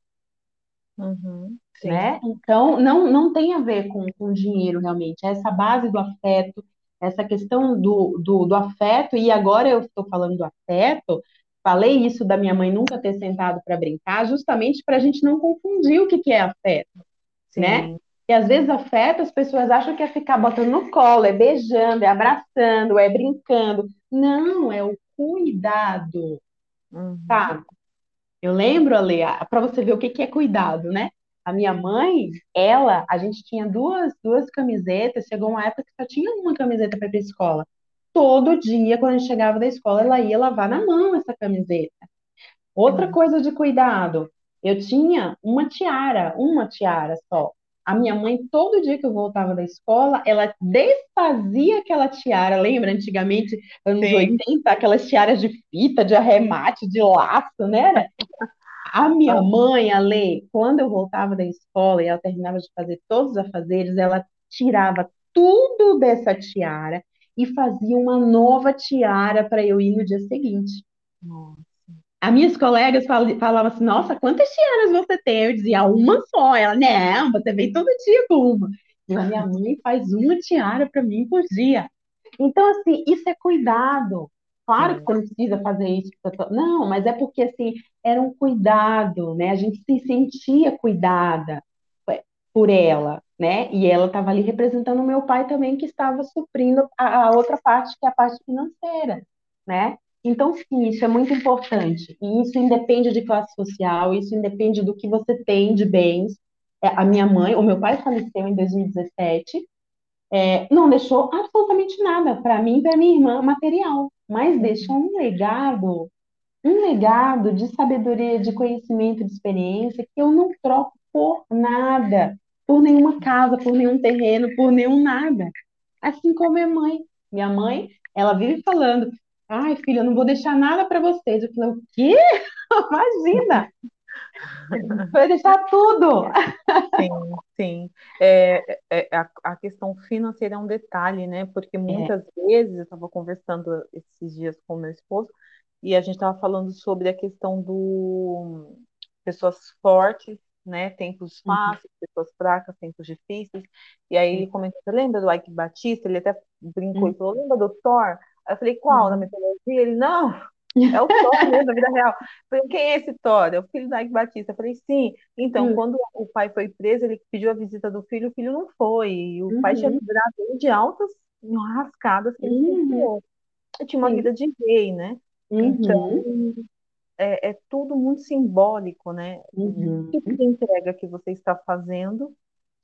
[SPEAKER 1] Uhum.
[SPEAKER 2] Né? Então, não, não tem a ver com, com dinheiro, realmente. É essa base do afeto, essa questão do, do, do afeto, e agora eu estou falando do afeto, falei isso da minha mãe nunca ter sentado para brincar, justamente para a gente não confundir o que, que é afeto, Sim. né? E às vezes afeto, as pessoas acham que é ficar botando no colo, é beijando, é abraçando, é brincando. Não, é o cuidado, uhum. tá? Eu lembro, Ale, para você ver o que, que é cuidado, né? A minha mãe, ela, a gente tinha duas, duas camisetas, chegou uma época que só tinha uma camiseta para ir para escola. Todo dia, quando a gente chegava da escola, ela ia lavar na mão essa camiseta. Outra uhum. coisa de cuidado, eu tinha uma tiara, uma tiara só. A minha mãe, todo dia que eu voltava da escola, ela desfazia aquela tiara. Lembra antigamente, anos Sim. 80, aquelas tiaras de fita, de arremate, de laço, né? A minha mãe, a Lê, quando eu voltava da escola e ela terminava de fazer todos os afazeres, ela tirava tudo dessa tiara e fazia uma nova tiara para eu ir no dia seguinte. Nossa. As minhas colegas falavam assim: Nossa, quantas tiaras você tem? Eu dizia: Uma só. Ela, não, você vem todo dia com uma. E a minha mãe faz uma tiara para mim por dia. Então, assim, isso é cuidado. Claro que você não precisa fazer isso. Não, mas é porque, assim, era um cuidado, né? A gente se sentia cuidada é, por ela, né? E ela estava ali representando o meu pai também, que estava suprindo a, a, outra parte, que é a parte financeira, né? Então, sim, isso é muito importante. E isso independe de classe social, isso independe do que você tem de bens. É, a minha mãe, o meu pai faleceu em 2017, é, não deixou absolutamente nada para mim e para minha irmã material mas deixa um legado, um legado de sabedoria, de conhecimento, de experiência que eu não troco por nada, por nenhuma casa, por nenhum terreno, por nenhum nada. Assim como minha mãe. Minha mãe, ela vive falando: ai, filha, eu não vou deixar nada para vocês. Eu falei: o quê? Imagina! Vai deixar tudo.
[SPEAKER 1] Sim, sim. É, é, a, a, questão financeira é um detalhe, né? Porque é. muitas é. vezes, eu estava conversando esses dias com meu esposo, e a gente estava falando sobre a questão do pessoas fortes, né? Tempos uhum. fáceis, uhum. pessoas fracas, tempos difíceis. E aí ele comentou, você lembra do Ike Batista? Ele até brincou uhum. e falou, lembra do Thor? Aí eu falei, qual? Uhum. Na mitologia? Ele, não, é o Thor mesmo, da vida real. falei, quem é esse Thor? É o filho da Ike Batista. Eu falei, sim. Então, hum. quando o pai foi preso, ele pediu a visita do filho, o filho não foi. E o uhum. pai tinha livrado ele de altas rascadas que ele uhum. Eu tinha uma sim. vida de rei, né? Uhum. Então, é, é, tudo muito simbólico, né? Uhum. O tipo de entrega que você está fazendo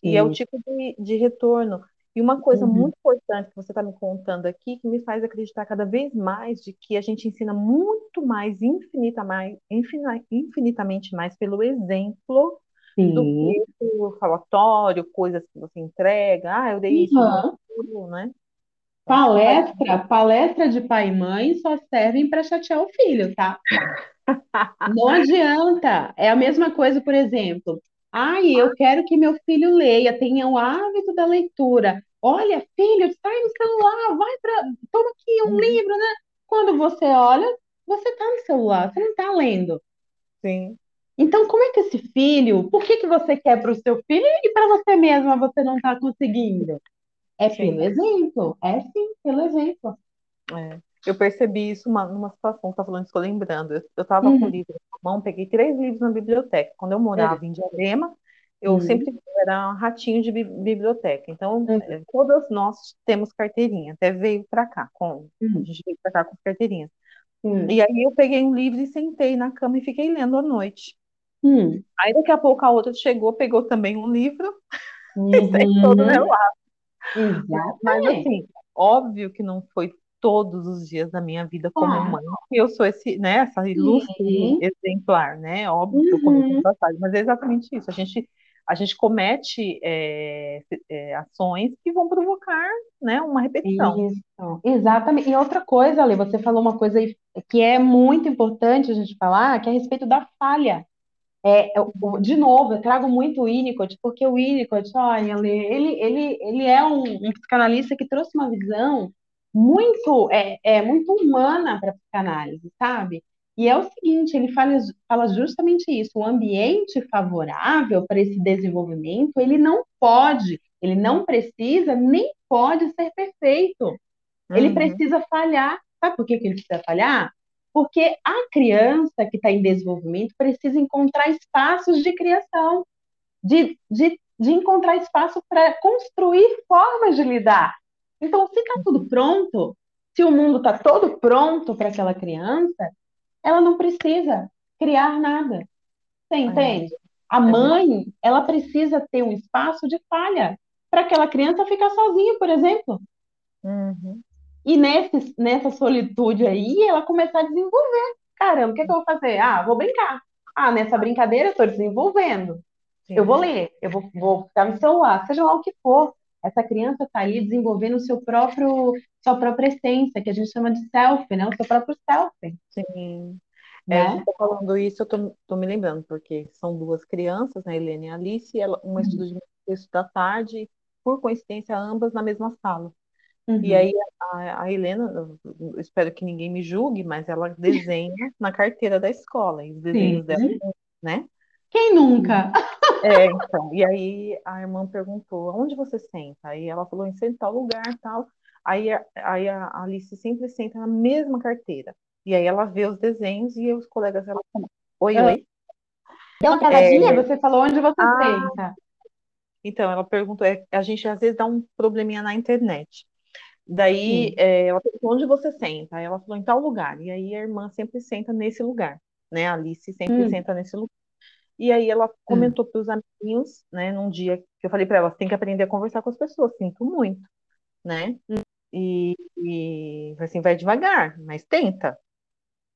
[SPEAKER 1] e é o tipo de, de retorno. E uma coisa uhum. muito importante que você está me contando aqui, que me faz acreditar cada vez mais de que a gente ensina muito mais, infinita mais infinitamente mais pelo exemplo Sim. do que pelo falatório, coisas que você entrega. Ah, eu dei isso, uhum. né?
[SPEAKER 2] Palestra, palestra de pai e mãe só servem para chatear o filho, tá? Não adianta. É a mesma coisa, por exemplo, Ai, eu quero que meu filho leia, tenha o hábito da leitura. Olha, filho, sai no celular, vai para. Toma aqui um uhum. livro, né? Quando você olha, você está no celular, você não está lendo.
[SPEAKER 1] Sim.
[SPEAKER 2] Então, como é que esse filho, por que, que você quer para o seu filho e para você mesma você não está conseguindo? É sim. pelo exemplo, é sim, pelo exemplo.
[SPEAKER 1] É. Eu percebi isso uma, numa situação, tá falando, estou lembrando. Eu estava uhum. com o livro na mão, peguei três livros na biblioteca. Quando eu morava é. em Diadema, eu uhum. sempre era um ratinho de biblioteca. Então, uhum. Eh, todas nós temos carteirinha. Até veio para cá, com, uhum. a gente veio para cá com carteirinha. Uhum. E aí eu peguei um livro e sentei na cama e fiquei lendo à noite. Uhum. Aí daqui a pouco a outra chegou, pegou também um livro e sentou do meu lado. Exatamente. Mas assim, óbvio que não foi todos os dias da minha vida como ah. mãe, eu sou esse, né, essa ilustre exemplar, né? Óbvio que eu passagem, mas é exatamente isso. A gente a gente comete é, é, ações que vão provocar né, uma repetição.
[SPEAKER 2] Isso, exatamente. E outra coisa, Ale, você falou uma coisa que é muito importante a gente falar, que é a respeito da falha. É, eu, de novo, eu trago muito o Winnicott, porque o Winnicott, olha, ele, ele, ele é um, um psicanalista que trouxe uma visão muito, é, é muito humana para a psicanálise, sabe? E é o seguinte, ele fala, fala justamente isso, o ambiente favorável para esse desenvolvimento, ele não pode, ele não precisa, nem pode ser perfeito. Uhum. Ele precisa falhar. Sabe por que, que ele precisa falhar? Porque a criança que está em desenvolvimento precisa encontrar espaços de criação, de, de, de encontrar espaço para construir formas de lidar. Então, se está tudo pronto, se o mundo está todo pronto para aquela criança, ela não precisa criar nada. Você entende? A é mãe, ela precisa ter um espaço de falha para aquela criança ficar sozinha, por exemplo. Uhum. E nesse, nessa solitude aí, ela começar a desenvolver. Caramba, o que, é que eu vou fazer? Ah, vou brincar. Ah, nessa brincadeira eu estou desenvolvendo. Sim. Eu vou ler, eu vou, vou ficar no celular, seja lá o que for. Essa criança está ali desenvolvendo o seu próprio, sua própria essência, que a gente chama de self, né? O seu próprio self.
[SPEAKER 1] Sim. É, né? É, falando isso, eu tô, tô, me lembrando, porque são duas crianças, né, Helena e Alice, ela, uma uhum. estuda de texto da tarde, por coincidência, ambas na mesma sala. Uhum. E aí a, a Helena, eu espero que ninguém me julgue, mas ela desenha na carteira da escola, os desenhos Sim. dela, né?
[SPEAKER 2] Quem nunca?
[SPEAKER 1] É, então. E aí a irmã perguntou, onde você senta? Aí ela falou, em tal lugar, tal. Aí, aí a Alice sempre senta na mesma carteira. E aí ela vê os desenhos e os colegas ela oi,
[SPEAKER 2] oi. Deu uma caladinha, é... você falou onde você ah, senta.
[SPEAKER 1] Então, ela perguntou, é, a gente às vezes dá um probleminha na internet. Daí, é, ela perguntou onde você senta. Aí ela falou em tal lugar. E aí a irmã sempre senta nesse lugar, né? A Alice sempre hum. senta nesse lugar. E aí ela hum. comentou para os amiguinhos, né, num dia que eu falei para ela, tem que aprender a conversar com as pessoas, sinto muito, né? Hum. E, e assim, vai devagar, mas tenta.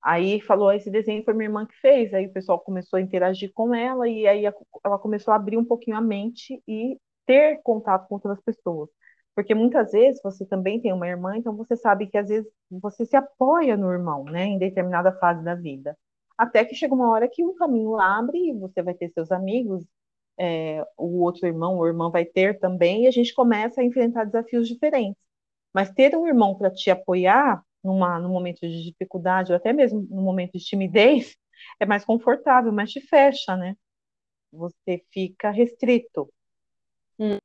[SPEAKER 1] Aí falou, esse desenho foi minha irmã que fez, aí o pessoal começou a interagir com ela, e aí ela começou a abrir um pouquinho a mente e ter contato com outras pessoas. Porque muitas vezes você também tem uma irmã, então você sabe que às vezes você se apoia no irmão, né, em determinada fase da vida. Até que chega uma hora que um caminho abre e você vai ter seus amigos, é, o outro irmão ou irmã vai ter também, e a gente começa a enfrentar desafios diferentes. Mas ter um irmão para te apoiar numa, num momento de dificuldade, ou até mesmo no momento de timidez, é mais confortável, mas te fecha, né? Você fica restrito. Hum.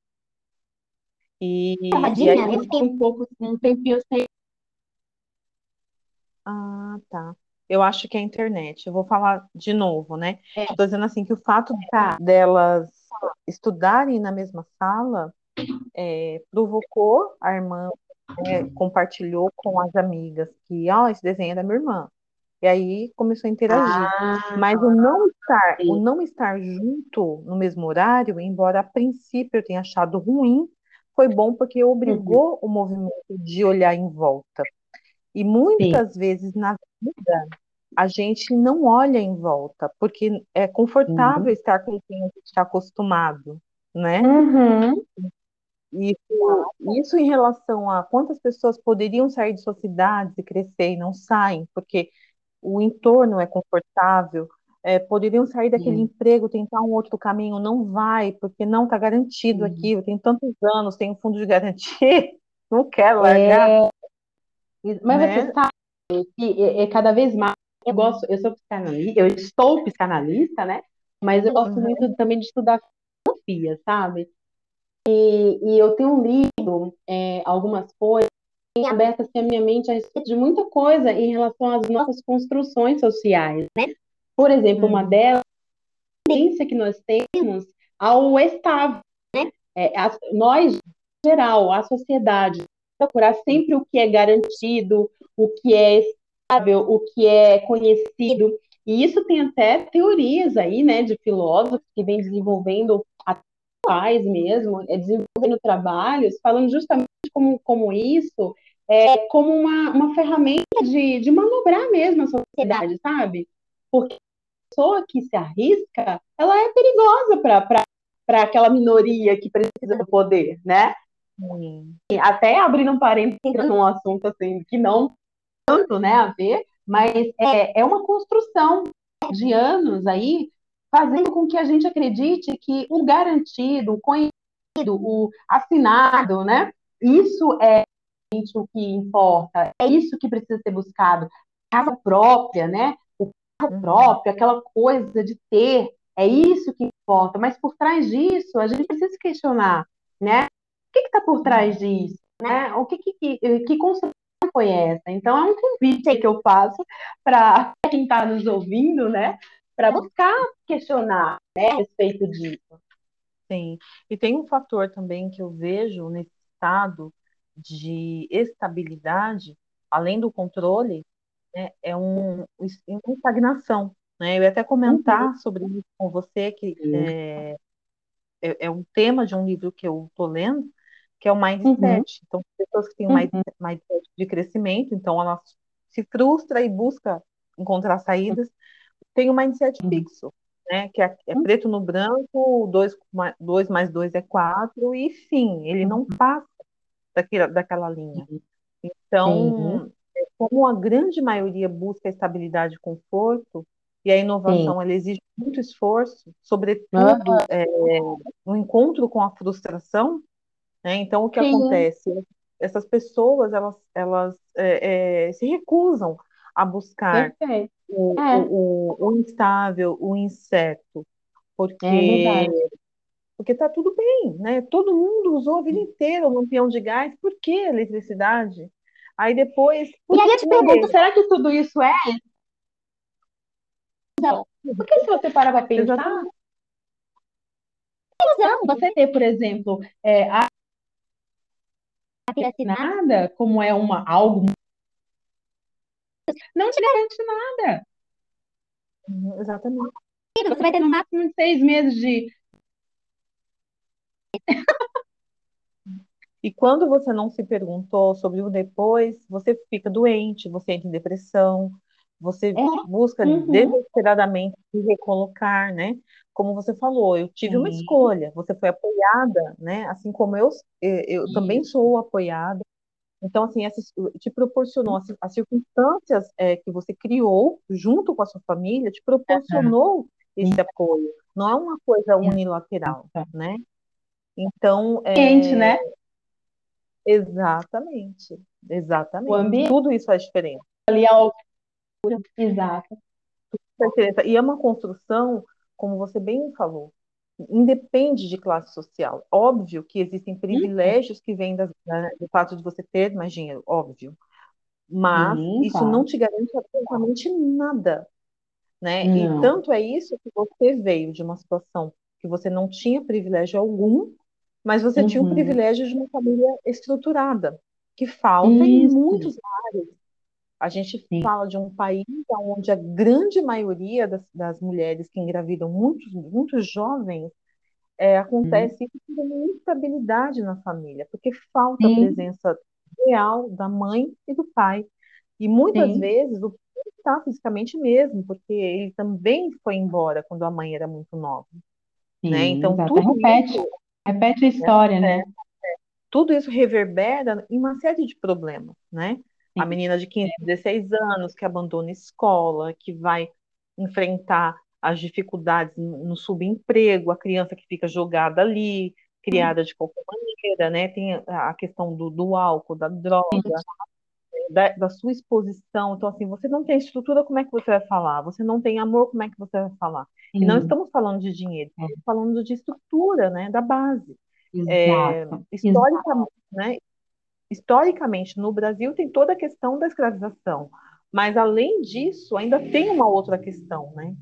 [SPEAKER 1] E, e aí, um pouco um tempinho sem. Ah, tá eu acho que é a internet. Eu vou falar de novo, né? Estou é. dizendo assim que o fato tá. delas estudarem na mesma sala é, provocou a irmã, é, compartilhou com as amigas que, ó, oh, esse desenho é da minha irmã. E aí começou a interagir. Ah, Mas o não estar, sim. o não estar junto no mesmo horário, embora a princípio eu tenha achado ruim, foi bom porque obrigou uhum. o movimento de olhar em volta. E muitas sim. vezes na vida a gente não olha em volta, porque é confortável uhum. estar com quem a gente está acostumado, né? Uhum. Isso, isso em relação a quantas pessoas poderiam sair de suas cidades e crescer e não saem, porque o entorno é confortável, é, poderiam sair daquele uhum. emprego, tentar um outro caminho, não vai, porque não está garantido aqui, eu tenho tantos anos, tenho um fundo de garantia, não quero largar. É...
[SPEAKER 2] Mas né? você sabe que é, é, cada vez mais eu gosto, eu sou psicanalista, eu estou psicanalista, né? Mas eu gosto uhum. muito também de estudar filosofia, sabe? E, e eu tenho lido é, algumas coisas tem aberto assim, a minha mente a respeito de muita coisa em relação às nossas construções sociais, né? Por exemplo, uma uhum. delas, a tendência que nós temos ao estável, né? É, a, nós, em geral, a sociedade, procurar sempre o que é garantido, o que é estável, o que é conhecido. E isso tem até teorias aí, né, de filósofos que vêm desenvolvendo atuais mesmo, é, desenvolvendo trabalhos, falando justamente como, como isso, é, como uma, uma ferramenta de, de manobrar mesmo a sociedade, sabe? Porque a pessoa que se arrisca, ela é perigosa para aquela minoria que precisa do poder, né? E até abrindo um parênteses num assunto assim que não tanto né, a ver, mas é, é uma construção de anos aí fazendo com que a gente acredite que o garantido, o conhecido, o assinado, né? Isso é o que importa, é isso que precisa ser buscado. Casa própria, né? O carro uhum. próprio, aquela coisa de ter, é isso que importa. Mas por trás disso, a gente precisa questionar, né? O que está por trás disso? Né? O que, que, que, que construção foi essa? Então, é um convite que eu faço para quem está nos ouvindo, né? Para buscar questionar né, a respeito disso.
[SPEAKER 1] Sim, e tem um fator também que eu vejo nesse estado de estabilidade, além do controle, né, é um, uma estagnação. Né? Eu ia até comentar uhum. sobre isso com você, que é, é, é, um tema de um livro que eu estou lendo, que é o mindset. Uhum. Então, pessoas que têm um uhum. mindset de crescimento, então ela se frustra e busca encontrar saídas, tem o um mindset uhum. fixo, né? Que é, é, uhum. preto no branco, 2 dois mais 2 é 4, e fim, ele não uhum. passa daquela, daquela linha. Então, é, como a grande maioria busca estabilidade e conforto, e a inovação ela exige muito esforço, sobretudo uhum. é, no encontro com a frustração, né? Então, o que Sim. acontece? Essas pessoas, elas, elas é, é, se recusam a buscar o, é. o, o, o, instável, o incerto, porque é porque está tudo bem, né? Todo mundo usou a vida inteira o lampião de gás, por que eletricidade? Aí depois.
[SPEAKER 2] E aí eu te pergunto, será que tudo isso é? Não. Porque se você parar para pensar. Exatamente. Você ter, por exemplo, é, a nada, como é uma algo não te garante nada.
[SPEAKER 1] Uhum, exatamente.
[SPEAKER 2] Você vai ter no máximo seis meses de
[SPEAKER 1] e quando você não se perguntou sobre o depois, você fica doente, você entra em depressão, você é. busca uhum. desesperadamente se recolocar, né? Como você falou, eu tive Sim. uma escolha, você foi apoiada, né? Assim como eu, eu também sou apoiada. Então, assim, te proporcionou, as, as circunstâncias é, que você criou junto com a sua família, te proporcionou uhum. esse apoio. Não é uma coisa unilateral, né? Então, é...
[SPEAKER 2] Né?
[SPEAKER 1] Exatamente, exatamente.
[SPEAKER 2] O ambiente.
[SPEAKER 1] Tudo isso faz diferença.
[SPEAKER 2] Ali a Exato.
[SPEAKER 1] E é uma construção, como você bem falou, independe de classe social. Óbvio que existem privilégios que vêm das, né, do fato de você ter mais dinheiro, óbvio. Mas Sim, isso tá. não te garante absolutamente nada. Né? E tanto é isso que você veio de uma situação que você não tinha privilégio algum mas você uhum. tinha o privilégio de uma família estruturada, que falta Isso. em muitos áreas. A gente Sim. fala de um país onde a grande maioria das, das mulheres que engravidam muito, muito jovens é, acontece uhum. por uma instabilidade na família, porque falta Sim. a presença real da mãe e do pai. E muitas Sim. vezes o pai está fisicamente mesmo, porque ele também foi embora quando a mãe era muito nova. né? Então, tudo
[SPEAKER 2] repete. Isso Repete a história, né? É,
[SPEAKER 1] tudo isso reverbera em uma série de problemas, né? A menina de 15, 16 anos que abandona a escola, que vai enfrentar as dificuldades no subemprego, a criança que fica jogada ali, criada de qualquer maneira, né? Tem a questão do, do álcool, da droga, da, da, sua exposição. Então, assim, você não tem estrutura, como é que você vai falar? Você não tem amor, como é que você vai falar? E não estamos falando de dinheiro, é. estamos falando de estrutura, né, da base. É, historicamente, né, historicamente, no Brasil tem toda a questão da escravização, mas além disso, ainda tem uma outra questão, né?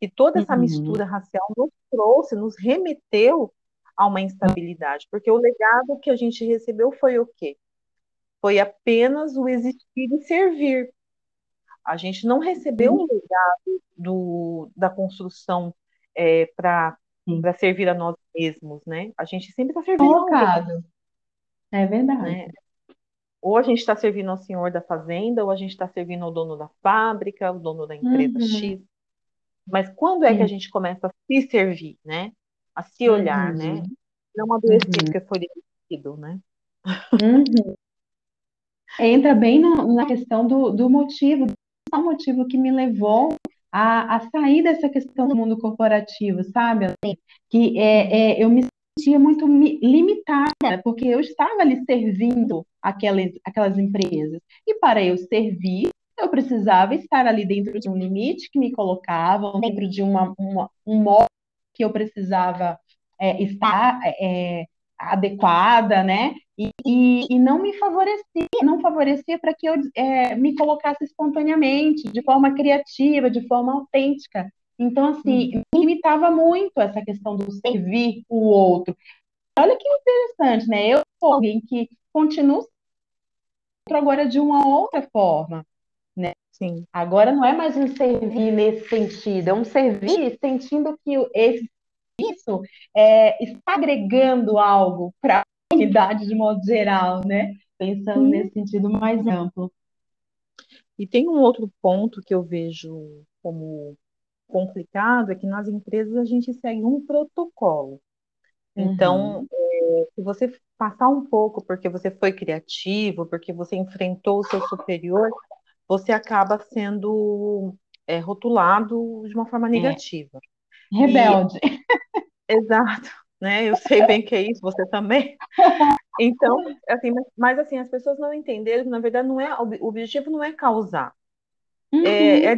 [SPEAKER 1] Que toda essa uhum. mistura racial nos trouxe, nos remeteu a uma instabilidade, porque o legado que a gente recebeu foi o quê? Foi apenas o existir e servir. A gente não recebeu o um legado do, da construção é, para servir a nós mesmos, né? A gente sempre está servindo
[SPEAKER 2] Colocado. É verdade. Né?
[SPEAKER 1] Ou a gente está servindo ao senhor da fazenda, ou a gente está servindo ao dono da fábrica, o dono da empresa uhum. X. Mas quando é que a gente começa a se servir, né? A se olhar, né? uhum. né? Não adoecer uhum. porque foi demitido, né?
[SPEAKER 2] Uhum. Entra bem no, na questão do, do motivo, o motivo que me levou a, a sair dessa questão do mundo corporativo, sabe? Que é, é, eu me sentia muito limitada, porque eu estava ali servindo aquelas, aquelas empresas. E para eu servir, eu precisava estar ali dentro de um limite que me colocavam, dentro de uma, uma um modo que eu precisava é, estar é, adequada, né? E, e, e, não me favorecia, não favorecia para que eu é, me colocasse espontaneamente, de forma criativa, de forma autêntica. Então, assim, me limitava muito essa questão do servir o outro. Olha que interessante, né? Eu sou alguém que continua agora de uma outra forma, né? Sim. Agora não é mais um servir nesse sentido, é um servir sentindo que esse isso é, está agregando algo para a comunidade de modo geral, né? Pensando Sim. nesse sentido mais amplo.
[SPEAKER 1] E tem um outro ponto que eu vejo como complicado, é que nas empresas a gente segue um protocolo. Então, uhum. Se você passar um pouco porque você foi criativo, porque você enfrentou o seu superior, você acaba sendo é, rotulado de uma forma é. negativa.
[SPEAKER 2] É. Rebelde. E,
[SPEAKER 1] exato, né? Eu sei bem que é isso, você também. Então, assim, mas, mas assim, as pessoas não entenderam que, na verdade, não é, o objetivo não é causar. É, uhum. É, é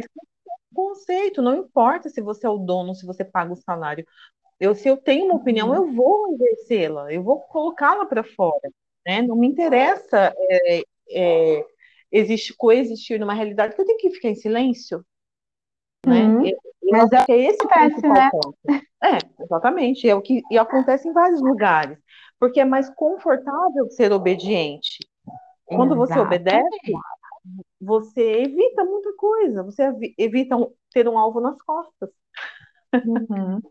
[SPEAKER 1] conceito, não importa se você é o dono, se você paga o salário. Eu, se eu tenho uma opinião, eu vou exercê-la, eu vou colocá-la para fora. Né? Não me interessa é, é, existe, coexistir numa realidade que eu tenho que ficar em silêncio. Né? Uhum. Mas é, é esse acontece, né? ponto. É, exatamente. É o que e acontece em vários lugares. Porque é mais confortável ser obediente. Quando você obedece, você evita muita coisa. Você evita ter um alvo nas costas.
[SPEAKER 2] Uhum.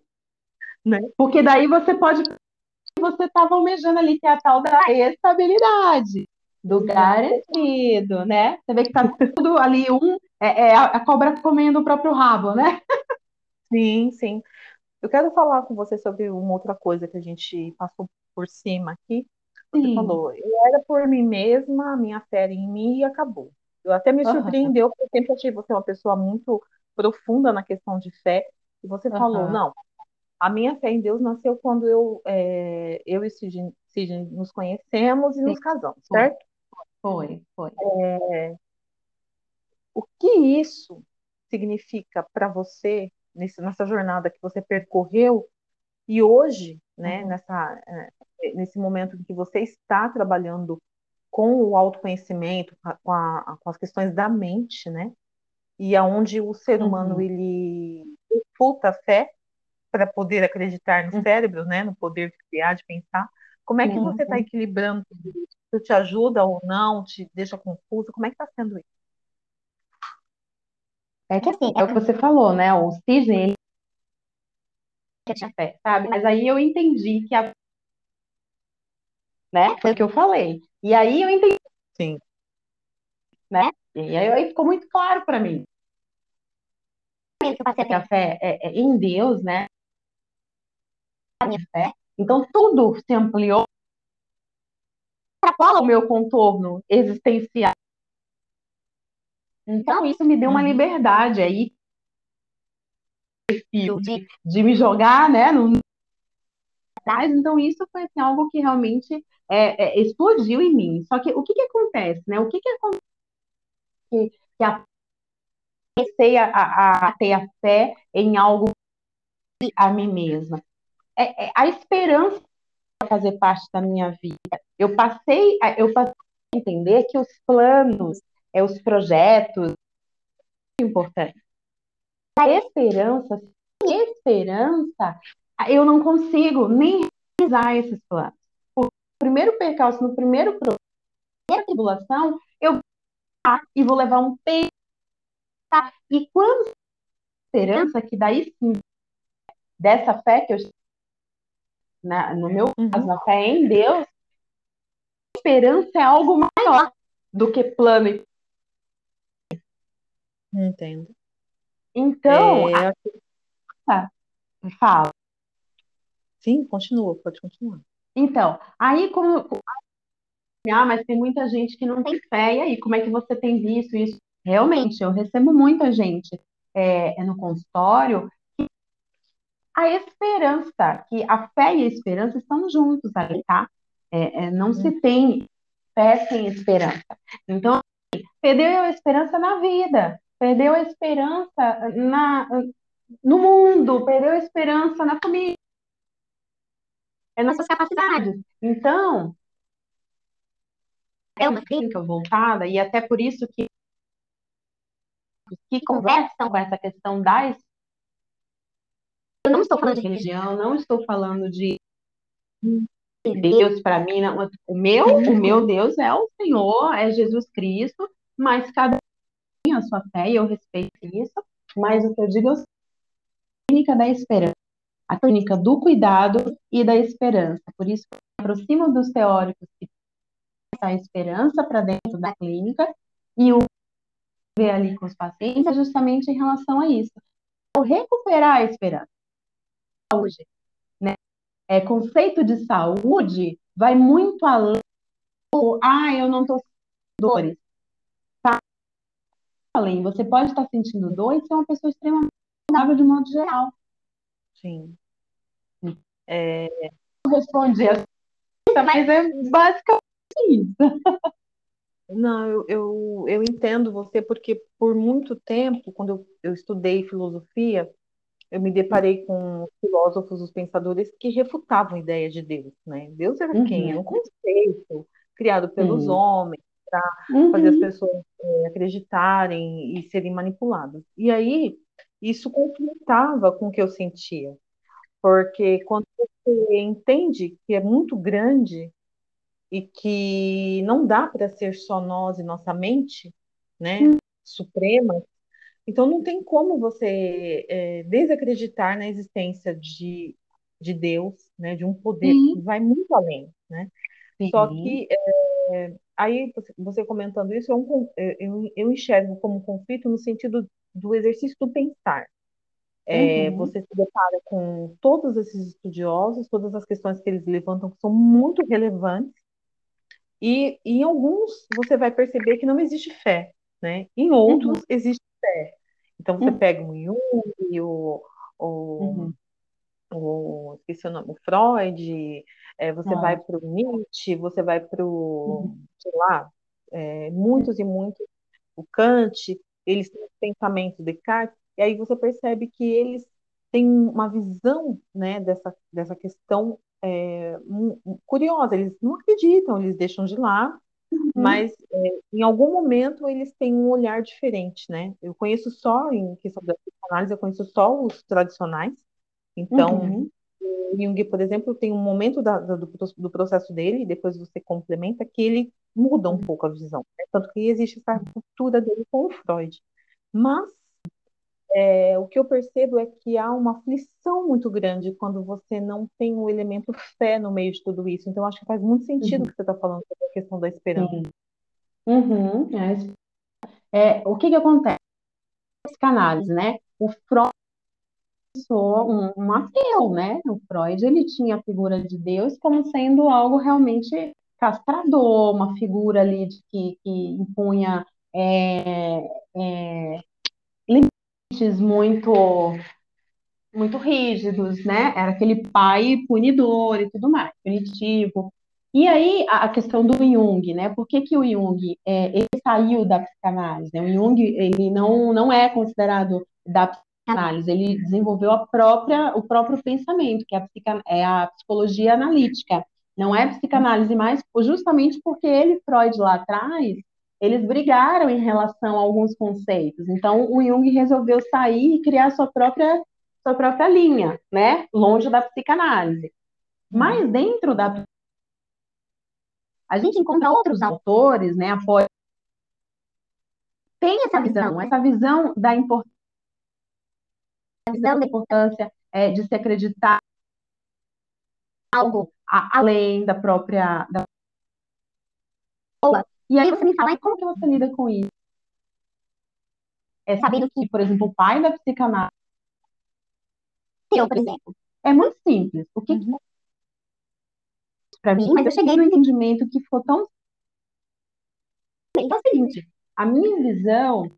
[SPEAKER 2] Né? Porque daí você pode. Você estava almejando ali, que é a tal da estabilidade, do garantido, né? Você vê que tá tudo ali, um é, é a cobra comendo o próprio rabo, né?
[SPEAKER 1] Sim, sim. Eu quero falar com você sobre uma outra coisa que a gente passou por cima aqui. Você sim. falou, eu era por mim mesma, a minha fé em mim e acabou. Eu até me surpreendeu, uhum. porque eu sempre achei você uma pessoa muito profunda na questão de fé. E você uhum. falou, não, a minha fé em Deus nasceu quando eu, é, eu e Sidney, Sidney nos conhecemos e Sim. nos casamos, certo?
[SPEAKER 2] Foi, foi.
[SPEAKER 1] É, o que isso significa para você nesse, nessa jornada que você percorreu e hoje, né, uhum. nessa, é, nesse momento em que você está trabalhando com o autoconhecimento, com, a, com as questões da mente, né? E aonde o ser humano uhum. ele disputa a fé para poder acreditar no uhum. cérebro, né? No poder de criar, de pensar. Como é que você está equilibrando tudo isso? Isso te ajuda ou não? Te deixa confuso? Como é que está sendo isso?
[SPEAKER 2] É que assim, é o que você falou, né? O Cisne, ele tinha fé, sabe? Mas aí eu entendi que a né? Foi o que eu falei. E aí eu entendi.
[SPEAKER 1] Sim.
[SPEAKER 2] Né? E aí, aí ficou muito claro para mim. Que a fé é, é em Deus, né? Fé. Então tudo se ampliou para o meu contorno existencial. Então isso me deu uma uhum. liberdade aí de, de me jogar, né, no, então isso foi assim, algo que realmente é, é, explodiu em mim. Só que o que, que acontece, né? O que, que acontece que, que a, comecei a, a, a ter a fé em algo a mim mesma. É, é, a esperança fazer parte da minha vida. Eu passei, eu passei a entender que os planos, é, os projetos, importantes. A esperança, sem esperança, eu não consigo nem realizar esses planos. O primeiro percalço, no primeiro problema, primeira tribulação, eu e vou levar um tempo. E quando esperança, que daí sim, dessa fé que eu na, no meu uhum. caso, na fé em Deus, esperança é algo maior do que plano e
[SPEAKER 1] Entendo.
[SPEAKER 2] Então, é... a... fala.
[SPEAKER 1] Sim, continua, pode continuar.
[SPEAKER 2] Então, aí como ah, mas tem muita gente que não tem fé, e aí, como é que você tem visto isso? Realmente, eu recebo muita gente é, no consultório a esperança, que a fé e a esperança estão juntos ali, tá? É, é, não se uhum. tem fé sem esperança. Então, perdeu a esperança na vida, perdeu a esperança na, no mundo, perdeu a esperança na família, é nossas capacidades. Então, é uma clínica voltada, e até por isso que que conversam com essa questão da eu não estou falando de religião, não estou falando de Deus para mim, não. o meu, o meu Deus é o Senhor, é Jesus Cristo, mas cada um tem a sua fé e eu respeito isso, mas o que eu digo é a clínica da esperança, a clínica do cuidado e da esperança. Por isso, eu me aproximo dos teóricos que a esperança para dentro da clínica e o ver ali com os pacientes é justamente em relação a isso. Recuperar a esperança saúde. Né? É, conceito de saúde vai muito além do, ah, eu não estou sentindo dores. Tá além, você pode estar sentindo dor e ser uma pessoa extremamente saudável de modo geral.
[SPEAKER 1] Sim. É...
[SPEAKER 2] Não respondi assim, mas é basicamente isso.
[SPEAKER 1] Não, eu, eu, eu entendo você porque por muito tempo, quando eu, eu estudei filosofia, eu me deparei com filósofos, os pensadores que refutavam a ideia de Deus, né? Deus era uhum. quem? Era um conceito criado pelos uhum. homens para uhum. fazer as pessoas é, acreditarem e serem manipuladas. E aí isso conflitava com o que eu sentia, porque quando você entende que é muito grande e que não dá para ser só nós e nossa mente, né, hum. suprema, então, não tem como você é, desacreditar na existência de, de Deus, né, de um poder Sim. que vai muito além, né? Sim. Só que, é, aí, você comentando isso, eu, é é, eu, eu enxergo como um conflito no sentido do exercício do pensar. É, uhum. Você se depara com todos esses estudiosos, todas as questões que eles levantam que são muito relevantes, e, e em alguns você vai perceber que não existe fé, né? Em outros uhum. existe fé. Então você uhum. pega o Jung, o, o, uhum. o, esqueci o nome, o Freud, é, você ah. vai para o Nietzsche, você vai para o, uhum. sei lá, é, muitos e muitos, o Kant, eles têm pensamento Descartes, e aí você percebe que eles têm uma visão né, dessa, dessa questão é, curiosa, eles não acreditam, eles deixam de lado. Mas é, em algum momento eles têm um olhar diferente, né? Eu conheço só, em questão da análise, eu conheço só os tradicionais. Então, uhum. o Jung, por exemplo, tem um momento da, do, do, processo dele, e depois você complementa, que ele muda um pouco a visão. Né? Tanto que existe essa ruptura dele com o Freud. Mas é, o que eu percebo é que há uma aflição muito grande quando você não tem o elemento fé no meio de tudo isso. Então, acho que faz muito sentido o uhum. que você está falando sobre a questão da esperança.
[SPEAKER 2] Uhum. É, o que que acontece? Psicanálise, né? O Freud sou um, um ateu, né? O Freud ele tinha a figura de Deus como sendo algo realmente castrador, uma figura ali de que, que impunha é, é, muito muito rígidos, né? Era aquele pai punidor e tudo mais, punitivo. E aí, a questão do Jung, né? Por que, que o Jung é, ele saiu da psicanálise? Né? O Jung ele não, não é considerado da psicanálise, ele desenvolveu a própria, o próprio pensamento, que é a, psica, é a psicologia analítica. Não é psicanálise mais, justamente porque ele Freud lá atrás, eles brigaram em relação a alguns conceitos. Então, o Jung resolveu sair e criar sua própria, sua própria linha, né? Longe da psicanálise. Mas dentro da a gente encontra outros autores, né, após tem essa visão, essa visão da importância, da importância é, de se acreditar algo além da própria da... E aí você me fala, como que você lida com isso? É sabendo que, por exemplo, o pai da psicanálise, eu, por exemplo, é muito simples. O que, uhum para mim, mas eu cheguei no entendimento que ficou tão. Então é o seguinte: a minha visão,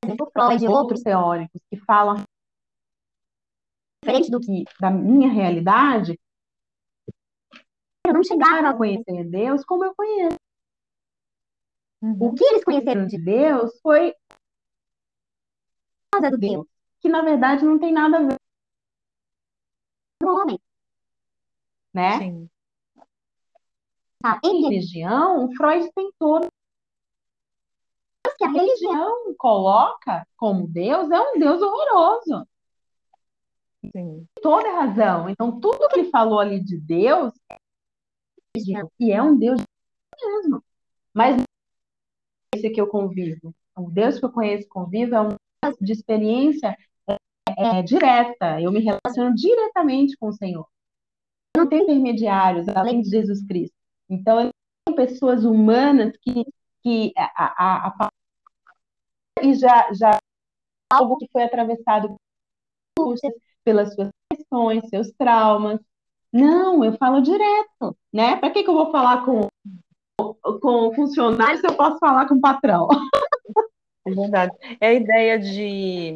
[SPEAKER 2] por exemplo, Freud e outros teóricos que falam diferente do que da minha realidade, não chegaram a conhecer Deus como eu conheço. Uhum. O que eles conheceram de Deus foi causa do Deus, que na verdade não tem nada a ver com o homem né? Sim. Tá, em religião, Freud tentou que a religião coloca como Deus é um Deus horroroso. Sim. Toda razão. Então, tudo que ele falou ali de Deus e é um Deus mesmo. Mas esse que eu convivo, o Deus que eu conheço convivo é um de experiência é, é, direta. Eu me relaciono diretamente com o Senhor não tem intermediários além de Jesus Cristo. Então, são pessoas humanas que, que a, a, a, e já, já algo que foi atravessado pelas suas questões, seus traumas. Não, eu falo direto, né? Para que, que eu vou falar com, com funcionário se eu posso falar com o patrão?
[SPEAKER 1] É verdade. É a ideia de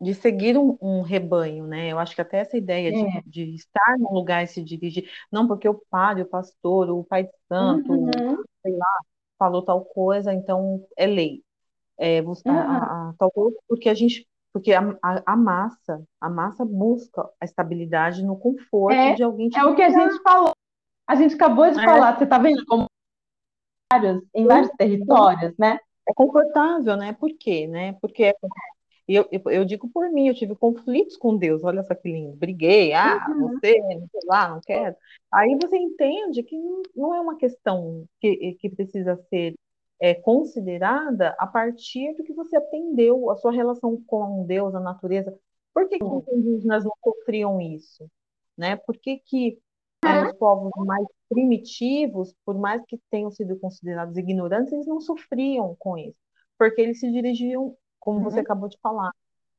[SPEAKER 1] de seguir um, um, rebanho, né? Eu acho que até essa ideia é. de, de, estar num lugar e se dirigir, não porque o padre, o pastor, o pai de santo, uhum. sei lá, falou tal coisa, então é lei. É, buscar uhum. a, a, tal coisa, porque a gente, porque a, a, a, massa, a massa busca a estabilidade no conforto é, de alguém.
[SPEAKER 2] É o que a gente falou. A gente acabou de é. falar, você está vendo como em vários territórios, né?
[SPEAKER 1] É confortável, né? Por quê, né? Porque é eu, eu, eu, digo por mim, eu tive conflitos com Deus, olha só que lindo. Briguei, ah, uhum. você, não sei lá, não quero. Aí você entende que não é uma questão que, que precisa ser é, considerada a partir do que você aprendeu, a sua relação com Deus, a natureza. Por que, que os indígenas não sofriam isso? Né? Por que, que é, os povos mais primitivos, por mais que tenham sido considerados ignorantes, eles não sofriam com isso? Porque eles se dirigiam como você uhum. acabou de falar,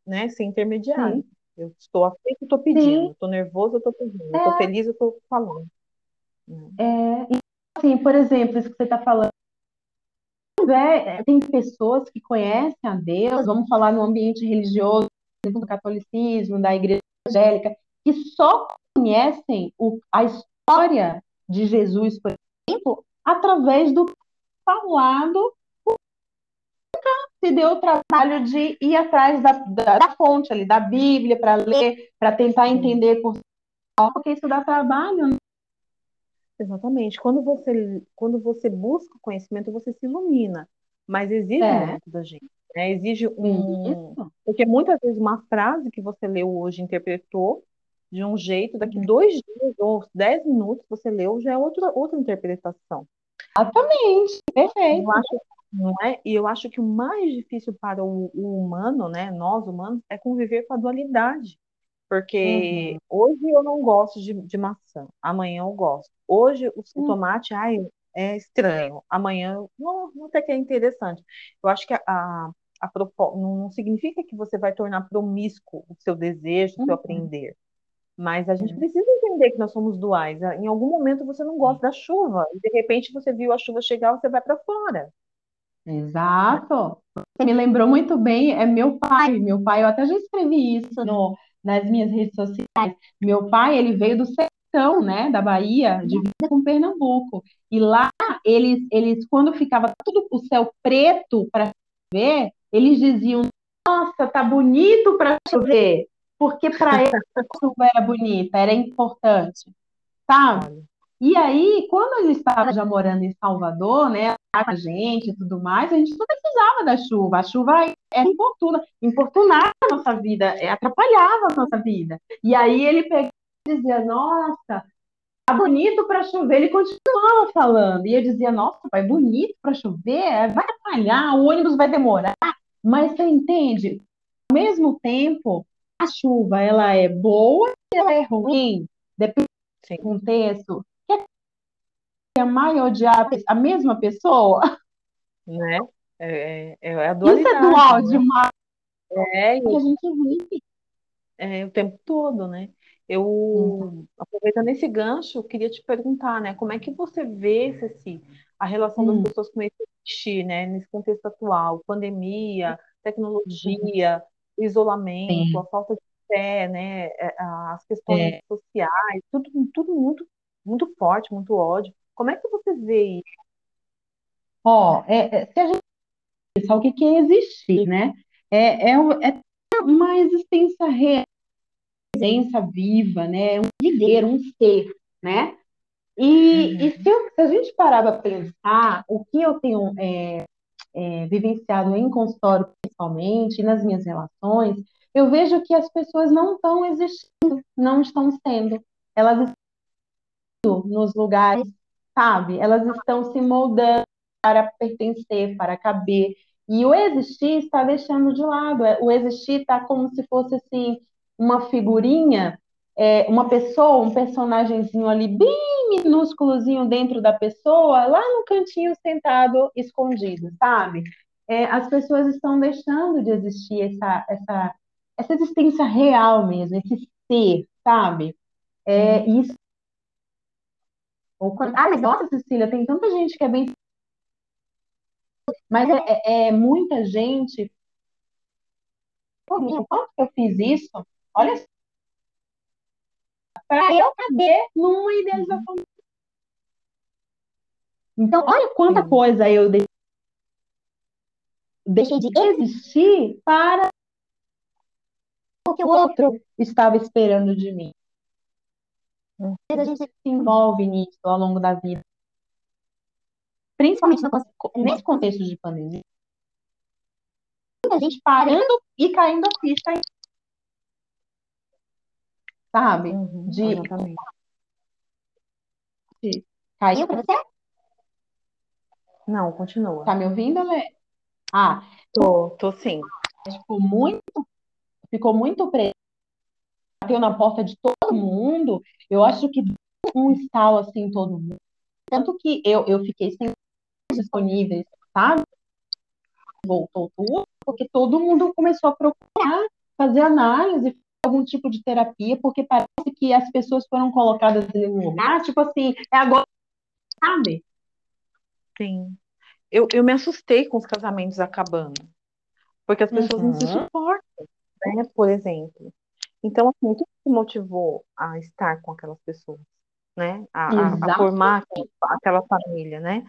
[SPEAKER 1] né? Sem intermediário. Sim. Eu estou aflito, estou pedindo. Estou nervoso, estou pedindo. Estou é. feliz, estou falando.
[SPEAKER 2] Né? É, assim, por exemplo, isso que você está falando. É, tem pessoas que conhecem a Deus, vamos falar no ambiente religioso, do catolicismo, da igreja evangélica, que só conhecem o, a história de Jesus, por exemplo, através do falado se deu o trabalho de ir atrás da, da, da fonte ali, da Bíblia, para ler, para tentar entender por porque isso dá trabalho. Né?
[SPEAKER 1] Exatamente. Quando você, quando você busca conhecimento, você se ilumina. Mas exige é. muito da gente. Né? Exige um. Isso. Porque muitas vezes uma frase que você leu hoje interpretou de um jeito, daqui dois dias ou dez minutos você leu, já é outra, outra interpretação.
[SPEAKER 2] Exatamente, perfeito.
[SPEAKER 1] Eu acho não é? E eu acho que o mais difícil para o, o humano, né, nós humanos, é conviver com a dualidade. Porque uhum. hoje eu não gosto de, de, maçã, amanhã eu gosto. Hoje o uhum. tomate, ai, é estranho, amanhã não, não até que é interessante. Eu acho que a, a, a não significa que você vai tornar promíscuo o seu desejo, o seu uhum. aprender. Mas a gente uhum. precisa entender que nós somos duais. Em algum momento você não gosta da chuva, e de repente você viu a chuva chegar, você vai para fora.
[SPEAKER 2] Exato. Me lembrou muito bem, é meu pai. Meu pai, eu até já escrevi isso no, nas minhas redes sociais. Meu pai, ele veio do sertão, né, da Bahia, divisa com Pernambuco. E lá, eles, eles quando ficava tudo o céu preto para chover, eles diziam: Nossa, tá bonito para chover. Porque para eles a chuva era bonita, era importante, sabe? E aí, quando ele estava já morando em Salvador, né, a gente e tudo mais, a gente não precisava da chuva. A chuva era importuna, importunava a nossa vida, é, atrapalhava a nossa vida. E aí ele pegava e dizia, nossa, tá bonito para chover. Ele continuava falando. E eu dizia, nossa, pai, bonito para chover? É, vai atrapalhar, o ônibus vai demorar. Mas você entende? Ao mesmo tempo, a chuva, ela é boa e ela é ruim. Depende do contexto amar e odiar a mesma pessoa?
[SPEAKER 1] Né? É, é, é a
[SPEAKER 2] dualidade. Isso é dual né? demais.
[SPEAKER 1] É,
[SPEAKER 2] que a gente vive.
[SPEAKER 1] É, o tempo todo, né? Eu, uhum. aproveitando esse gancho, queria te perguntar, né? Como é que você vê, Ceci, a relação das hum. pessoas com esse né? Nesse contexto atual, pandemia, tecnologia, isolamento, Sim. a falta de fé, né? É, as questões é. sociais, tudo, tudo muito, muito forte, muito ódio. Como é que você vê isso?
[SPEAKER 2] Ó, é, é, se a gente pensar o que, que é existir, né? É, é, é uma existência real, presença viva, né? Um viver, um ser, né? E, uhum. e se, eu, se, a gente parar para pensar o que eu tenho é, é, vivenciado em consultório, principalmente, nas minhas relações, eu vejo que as pessoas não estão existindo, não estão sendo. Elas estão nos lugares sabe? Elas estão se moldando para pertencer, para caber. E o existir está deixando de lado. É, o existir está como se fosse assim uma figurinha, é, uma pessoa, um personagemzinho ali bem minúsculozinho dentro da pessoa, lá no cantinho sentado, escondido, sabe? É, as pessoas estão deixando de existir essa, essa, essa existência real mesmo, esse ser, sabe? É, uhum. isso ou quando, ah, mas nossa, Cecília, tem tanta gente que é bem. Mas é, é, é muita gente. Pô, quanto que eu fiz isso? Olha para eu caber numa idealização. Então, olha quanta coisa eu deixei de existir para o que o outro estava esperando de mim. A gente se envolve nisso ao longo da vida. Principalmente no, nesse contexto de pandemia. A gente parando e caindo a ficha. Sabe? Uhum, de... de... Caiu pra você?
[SPEAKER 1] Não, continua.
[SPEAKER 2] Tá me ouvindo, Lê? Ah,
[SPEAKER 1] tô, tô sim.
[SPEAKER 2] Ficou muito, ficou muito preso bateu na porta de todo mundo, eu acho que um estalo assim todo mundo. Tanto que eu, eu fiquei sem disponíveis, sabe? Voltou tudo, porque todo mundo começou a procurar fazer análise, algum tipo de terapia, porque parece que as pessoas foram colocadas ali no lugar, tipo assim, é agora, sabe?
[SPEAKER 1] Sim. Eu, eu me assustei com os casamentos acabando, porque as pessoas uhum. não se uhum. suportam, né? Por exemplo. Então, assim, o que te motivou a estar com aquelas pessoas, né? A, a, a formar aquela família, né?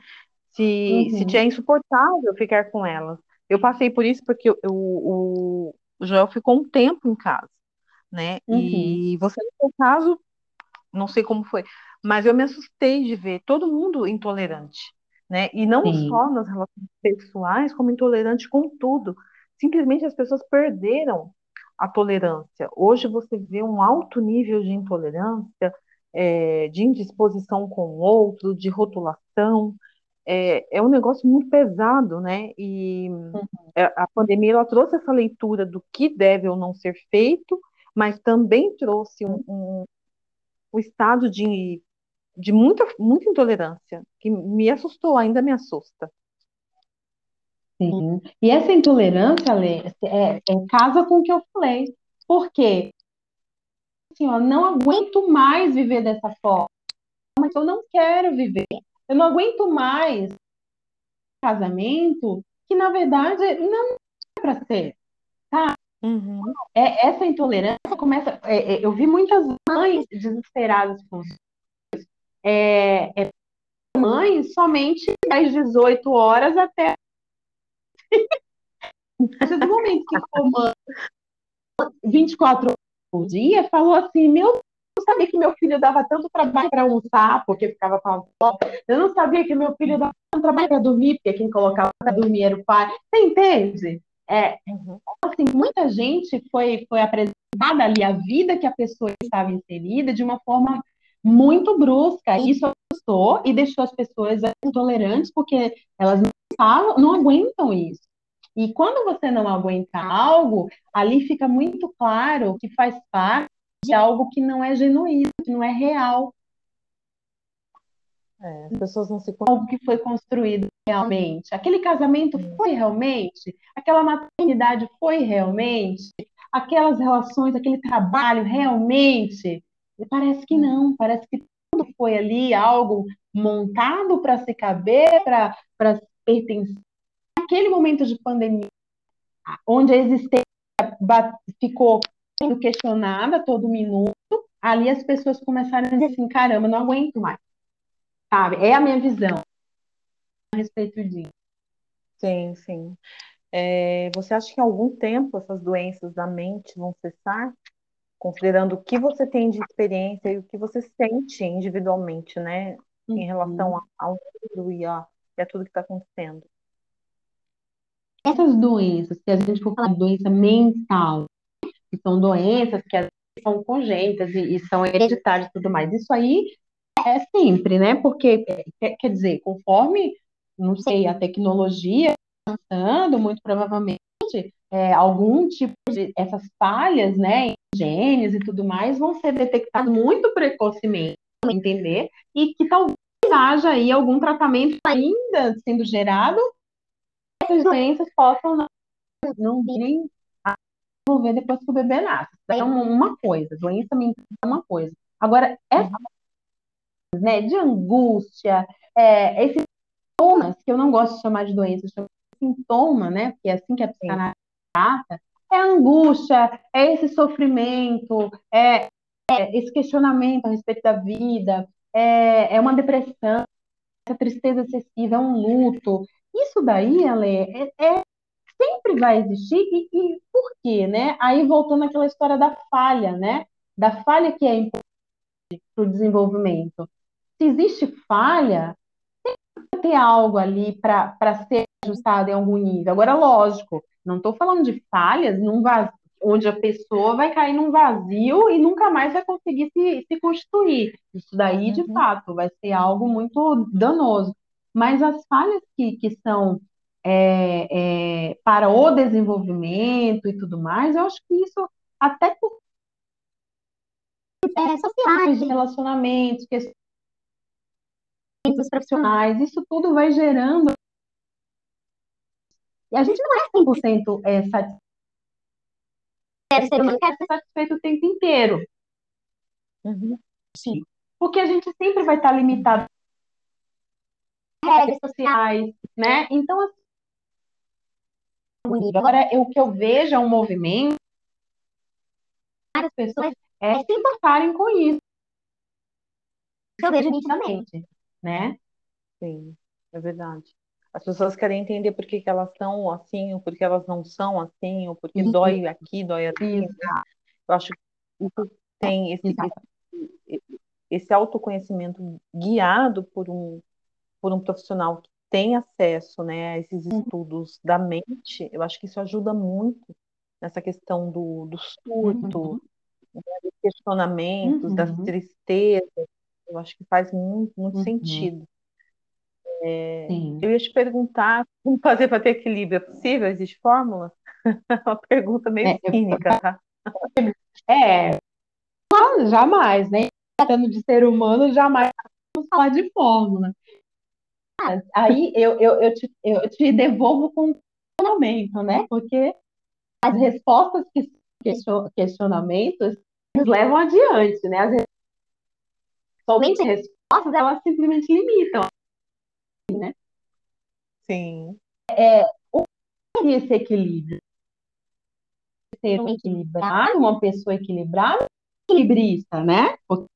[SPEAKER 1] Se, se te é insuportável ficar com elas. Eu passei por isso porque eu, o, o Joel ficou um tempo em casa, né? E uhum. você, no seu caso, não sei como foi, mas eu me assustei de ver todo mundo intolerante, né? E não Sim. só nas relações pessoais, como intolerante com tudo. Simplesmente as pessoas perderam a tolerância. Hoje você vê um alto nível de intolerância, é, de indisposição com o outro, de rotulação. É, é um negócio muito pesado, né? E uhum. É, a pandemia ela trouxe essa leitura do que deve ou não ser feito, mas também trouxe um, um, um estado de, de muita, muita intolerância, que me assustou, ainda me assusta.
[SPEAKER 2] Sim. E essa intolerância, Lê, é, é casa com o que eu falei. Por quê? Assim, ó, não aguento mais viver dessa forma. Mas eu não quero viver. Eu não aguento mais casamento que, na verdade, não é para ser. Tá?
[SPEAKER 1] Uhum.
[SPEAKER 2] É, essa intolerância começa. É, é, eu vi muitas mães desesperadas com os é, é, mães somente às 18 horas até. Esse momento que for mãe 24 horas por dia, falou assim: Meu sabia que meu filho dava tanto trabalho para almoçar, porque ficava com a avó. Eu não sabia que meu filho dava tanto trabalho para dormir, porque quem colocava para dormir era o pai. Você entende? É, uhum. assim, muita gente foi, foi apresentada ali a vida que a pessoa estava inserida de uma forma muito brusca. Isso assustou e deixou as pessoas intolerantes, porque elas não, falam, não aguentam isso. E quando você não aguenta algo, ali fica muito claro que faz parte de algo que não é genuíno, que não é real.
[SPEAKER 1] É, as pessoas não se
[SPEAKER 2] algo que foi construído realmente. Aquele casamento foi realmente? Aquela maternidade foi realmente? Aquelas relações, aquele trabalho realmente? E parece que não, parece que tudo foi ali algo montado para se caber, para pertencer. Aquele momento de pandemia, onde a existência ficou sendo questionada todo minuto, ali as pessoas começaram a dizer assim, caramba, não aguento mais. Sabe? É a minha visão a respeito disso.
[SPEAKER 1] Sim, sim. É, você acha que em algum tempo essas doenças da mente vão cessar? Considerando o que você tem de experiência e o que você sente individualmente, né? Em relação uhum. ao mundo e a, e a tudo que está acontecendo.
[SPEAKER 2] Essas doenças, se a gente for falar de doença mental, que são doenças que são congênitas e, e são hereditárias e tudo mais. Isso aí é sempre, né? Porque, é, quer dizer, conforme, não sei, a tecnologia avançando, muito provavelmente, é, algum tipo de essas falhas, né, genes e tudo mais, vão ser detectadas muito precocemente, entender? E que talvez haja aí algum tratamento ainda sendo gerado, essas doenças possam não, não virem desenvolver depois que o bebê nasce. É uma, uma coisa, doença mental é uma coisa. Agora, essa né, de angústia, é, esses sintomas, que eu não gosto de chamar de doença, eu chamo de sintoma, né, porque é assim que a psicanálise trata, é a angústia, é esse sofrimento, é, é, esse questionamento a respeito da vida, é, é uma depressão, essa tristeza excessiva, é um luto. Isso daí, Ale, é, é sempre vai existir, e, e por quê, né? Aí voltando àquela história da falha, né? Da falha que é importante para o desenvolvimento. Se existe falha, tem que ter algo ali para ser ajustado em algum nível. Agora, lógico, não estou falando de falhas num vazio, onde a pessoa vai cair num vazio e nunca mais vai conseguir se, se constituir. Isso daí, de uhum. fato, vai ser algo muito danoso. Mas as falhas que, que são é, é, para o desenvolvimento e tudo mais, eu acho que isso até por é, sociais, de relacionamentos, questões profissionais, isso tudo vai gerando. E a gente não é 100% é, satisfeito. Quer ser satisfeito o tempo inteiro. Uhum. Sim. Porque a gente sempre vai estar limitado regras sociais, né? Então, assim, Agora, o que eu vejo é um movimento as pessoas é, se importarem com isso. Eu vejo nitidamente, né?
[SPEAKER 1] Sim, é verdade. As pessoas querem entender por que, que elas são assim, ou por que elas não são assim, ou porque uhum. dói aqui, dói ali. Eu acho que isso tem esse, esse, esse autoconhecimento guiado por um, por um profissional que tem acesso né, a esses uhum. estudos da mente, eu acho que isso ajuda muito nessa questão do, do surto, uhum. né, dos questionamentos, uhum. das tristezas. Eu acho que faz muito, muito uhum. sentido. É, eu ia te perguntar como fazer para ter equilíbrio. É possível? Existe fórmula? Uma pergunta meio é, cínica, tá?
[SPEAKER 2] É, jamais, né? Tratando de ser humano, jamais vamos falar de fórmula. Aí eu, eu, eu, te, eu te devolvo com questionamento, né? Porque as respostas que questionamentos nos levam adiante, né? As somente respostas, elas simplesmente limitam, né?
[SPEAKER 1] Sim.
[SPEAKER 2] É, o que é esse equilíbrio? ser um equilibrado, uma pessoa equilibrada, equilibrista, né? Porque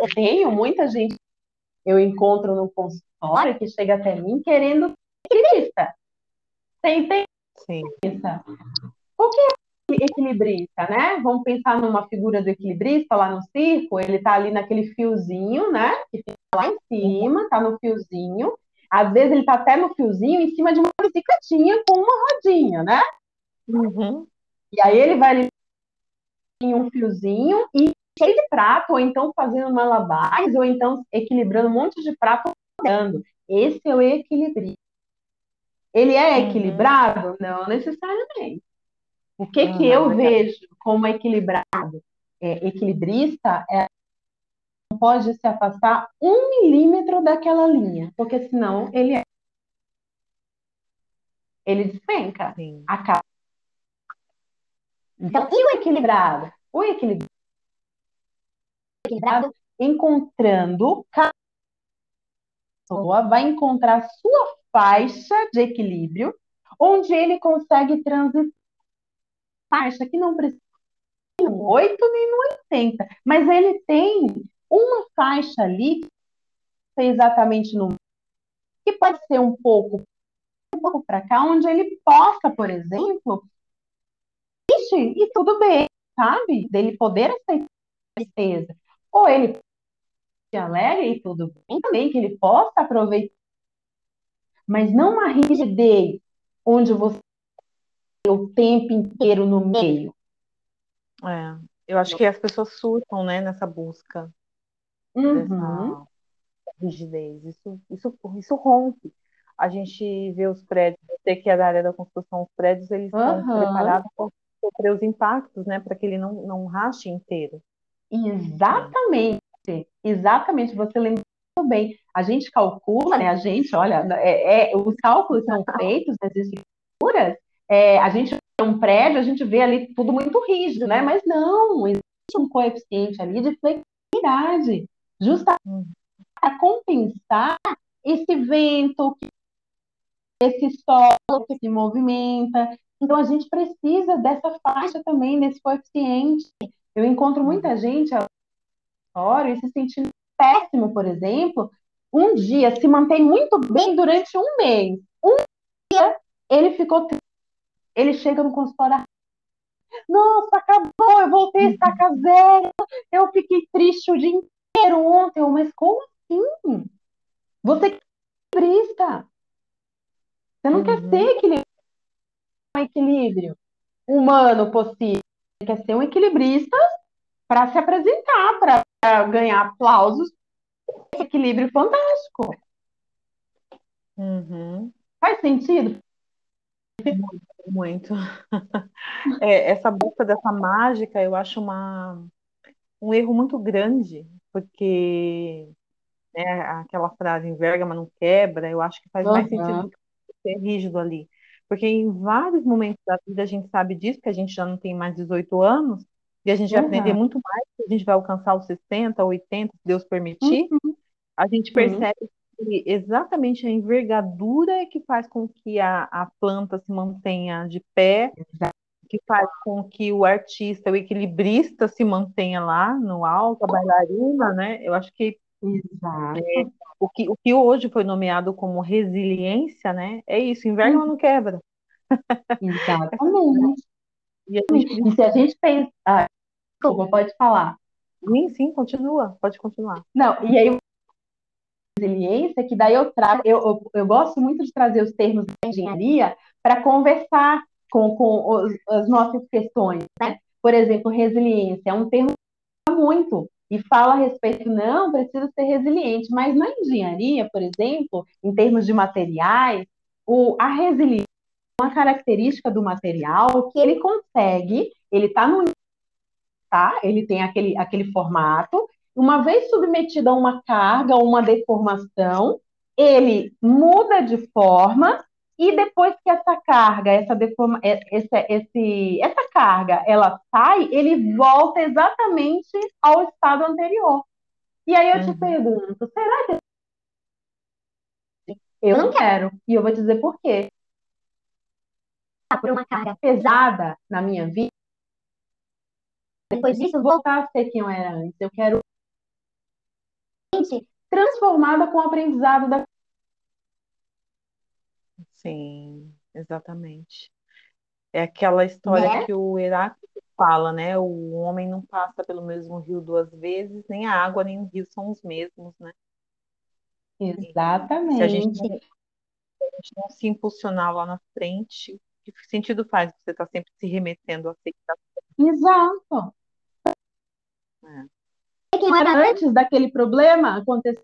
[SPEAKER 2] eu tenho muita gente eu encontro no consultório que chega até mim querendo equilibrista. Entende?
[SPEAKER 1] Sim.
[SPEAKER 2] O que é equilibrista, né? Vamos pensar numa figura do equilibrista lá no circo, ele tá ali naquele fiozinho, né? Que fica lá em cima, tá no fiozinho. Às vezes ele tá até no fiozinho em cima de uma bicicletinha com uma rodinha, né?
[SPEAKER 1] Uhum.
[SPEAKER 2] E aí ele vai ali em um fiozinho e cheio de prato, ou então fazendo malabares, ou então equilibrando um monte de prato olhando. Esse é o equilíbrio. Ele é uhum. equilibrado? Não necessariamente. O que, uhum, que eu vejo como equilibrado? É, equilibrista é não pode se afastar um milímetro daquela linha, porque senão ele é ele despenca, Sim. acaba. Então, e o equilibrado? O equilibrado equilibrado, encontrando cada pessoa vai encontrar sua faixa de equilíbrio, onde ele consegue transitar faixa que não precisa no 8 nem no 80, mas ele tem uma faixa ali que exatamente no que pode ser um pouco um pouco para cá, onde ele possa, por exemplo, e tudo bem, sabe? Dele poder aceitar a tristeza ou ele se alegre e tudo bem também, que ele possa aproveitar, mas não uma rigidez onde você o tempo inteiro no meio.
[SPEAKER 1] É, eu acho que as pessoas surtam, né, nessa busca uhum. rigidez. Isso, isso, isso rompe. A gente vê os prédios, você que é da área da construção, os prédios eles uhum. estão preparados para sofrer os impactos, né, para que ele não, não rache inteiro.
[SPEAKER 2] Exatamente, exatamente, você lembrou bem. A gente calcula, né? A gente, olha, é, é os cálculos são feitos das estruturas, é, a gente vê um prédio, a gente vê ali tudo muito rígido, né? Mas não, existe um coeficiente ali de flexibilidade, justamente para compensar esse vento, esse solo que se movimenta. Então, a gente precisa dessa faixa também, desse coeficiente. Eu encontro muita gente agora e se sentindo péssimo, por exemplo, um dia se mantém muito bem durante um mês. Um dia ele ficou ele chega no consultório nossa, acabou, eu voltei a estaca zero, eu fiquei triste o dia inteiro ontem, mas como assim? Você é equilibrista. Você não uhum. quer ser equilíbrio, um equilíbrio humano possível quer ser um equilibrista para se apresentar, para ganhar aplausos. Equilíbrio fantástico.
[SPEAKER 1] Uhum.
[SPEAKER 2] Faz sentido?
[SPEAKER 1] Muito. muito. É, essa busca dessa mágica, eu acho uma, um erro muito grande, porque né, aquela frase enverga, mas não quebra, eu acho que faz uhum. mais sentido do que ser rígido ali. Porque em vários momentos da vida a gente sabe disso, que a gente já não tem mais 18 anos, e a gente vai aprender uhum. muito mais, a gente vai alcançar os 60, 80, se Deus permitir. Uhum. A gente percebe que exatamente a envergadura é que faz com que a, a planta se mantenha de pé, que faz com que o artista, o equilibrista se mantenha lá no alto, a bailarina, né? Eu acho que
[SPEAKER 2] Exato. É,
[SPEAKER 1] o, que, o que hoje foi nomeado como resiliência, né? É isso, inverno uhum. não quebra.
[SPEAKER 2] Exatamente. e, gente... e, se a gente pensa. Desculpa, pode falar.
[SPEAKER 1] Sim, sim, continua, pode continuar.
[SPEAKER 2] Não, e aí resiliência, que daí eu trago, eu, eu, eu, gosto muito de trazer os termos da engenharia para conversar com, com os, as nossas questões, né? Por exemplo, resiliência é um termo que muito e fala a respeito, não, precisa ser resiliente, mas na engenharia, por exemplo, em termos de materiais, o, a resiliência é uma característica do material que ele consegue, ele está no tá? Ele tem aquele, aquele formato, uma vez submetido a uma carga ou uma deformação, ele muda de forma e depois que essa carga, essa deforma, é, esse, esse, essa carga, ela sai, ele volta exatamente ao estado anterior. E aí eu uhum. te pergunto, será que eu não quero? E eu vou dizer por quê. Por uma carga pesada na minha vida, depois disso voltar a ser quem eu era antes. Eu quero transformada com o aprendizado da.
[SPEAKER 1] Sim, exatamente. É aquela história né? que o Heráclito fala, né? O homem não passa pelo mesmo rio duas vezes, nem a água nem o rio são os mesmos, né?
[SPEAKER 2] Exatamente.
[SPEAKER 1] Se a gente, não, se a gente não se impulsionar lá na frente, que sentido faz você estar tá sempre se remetendo a aceitação?
[SPEAKER 2] Exato. É. Antes daquele problema acontecer.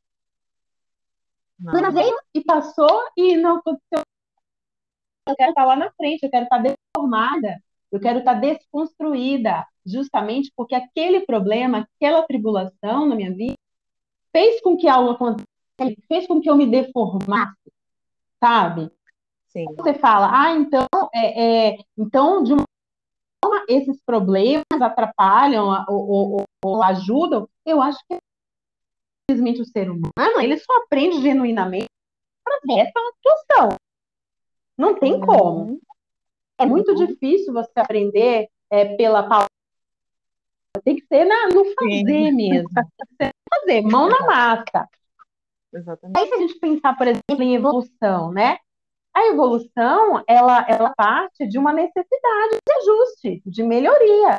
[SPEAKER 2] Veio e passou e não aconteceu. Eu quero estar lá na frente, eu quero estar deformada, eu quero estar desconstruída, justamente porque aquele problema, aquela tribulação na minha vida, fez com que algo acontecesse, fez com que eu me deformasse, sabe? Sim. Você fala, ah, então, é, é, então de uma forma, esses problemas atrapalham ou, ou, ou, ajudam, eu acho que simplesmente o ser humano, ele só aprende genuinamente através da situação. Não tem uhum. como. É muito uhum. difícil você aprender é, pela palavra. Tem que ser na, no fazer Sim. mesmo. fazer, mão na massa. Exatamente. Aí se a gente pensar, por exemplo, em evolução, né? A evolução, ela, ela parte de uma necessidade de ajuste, de melhoria.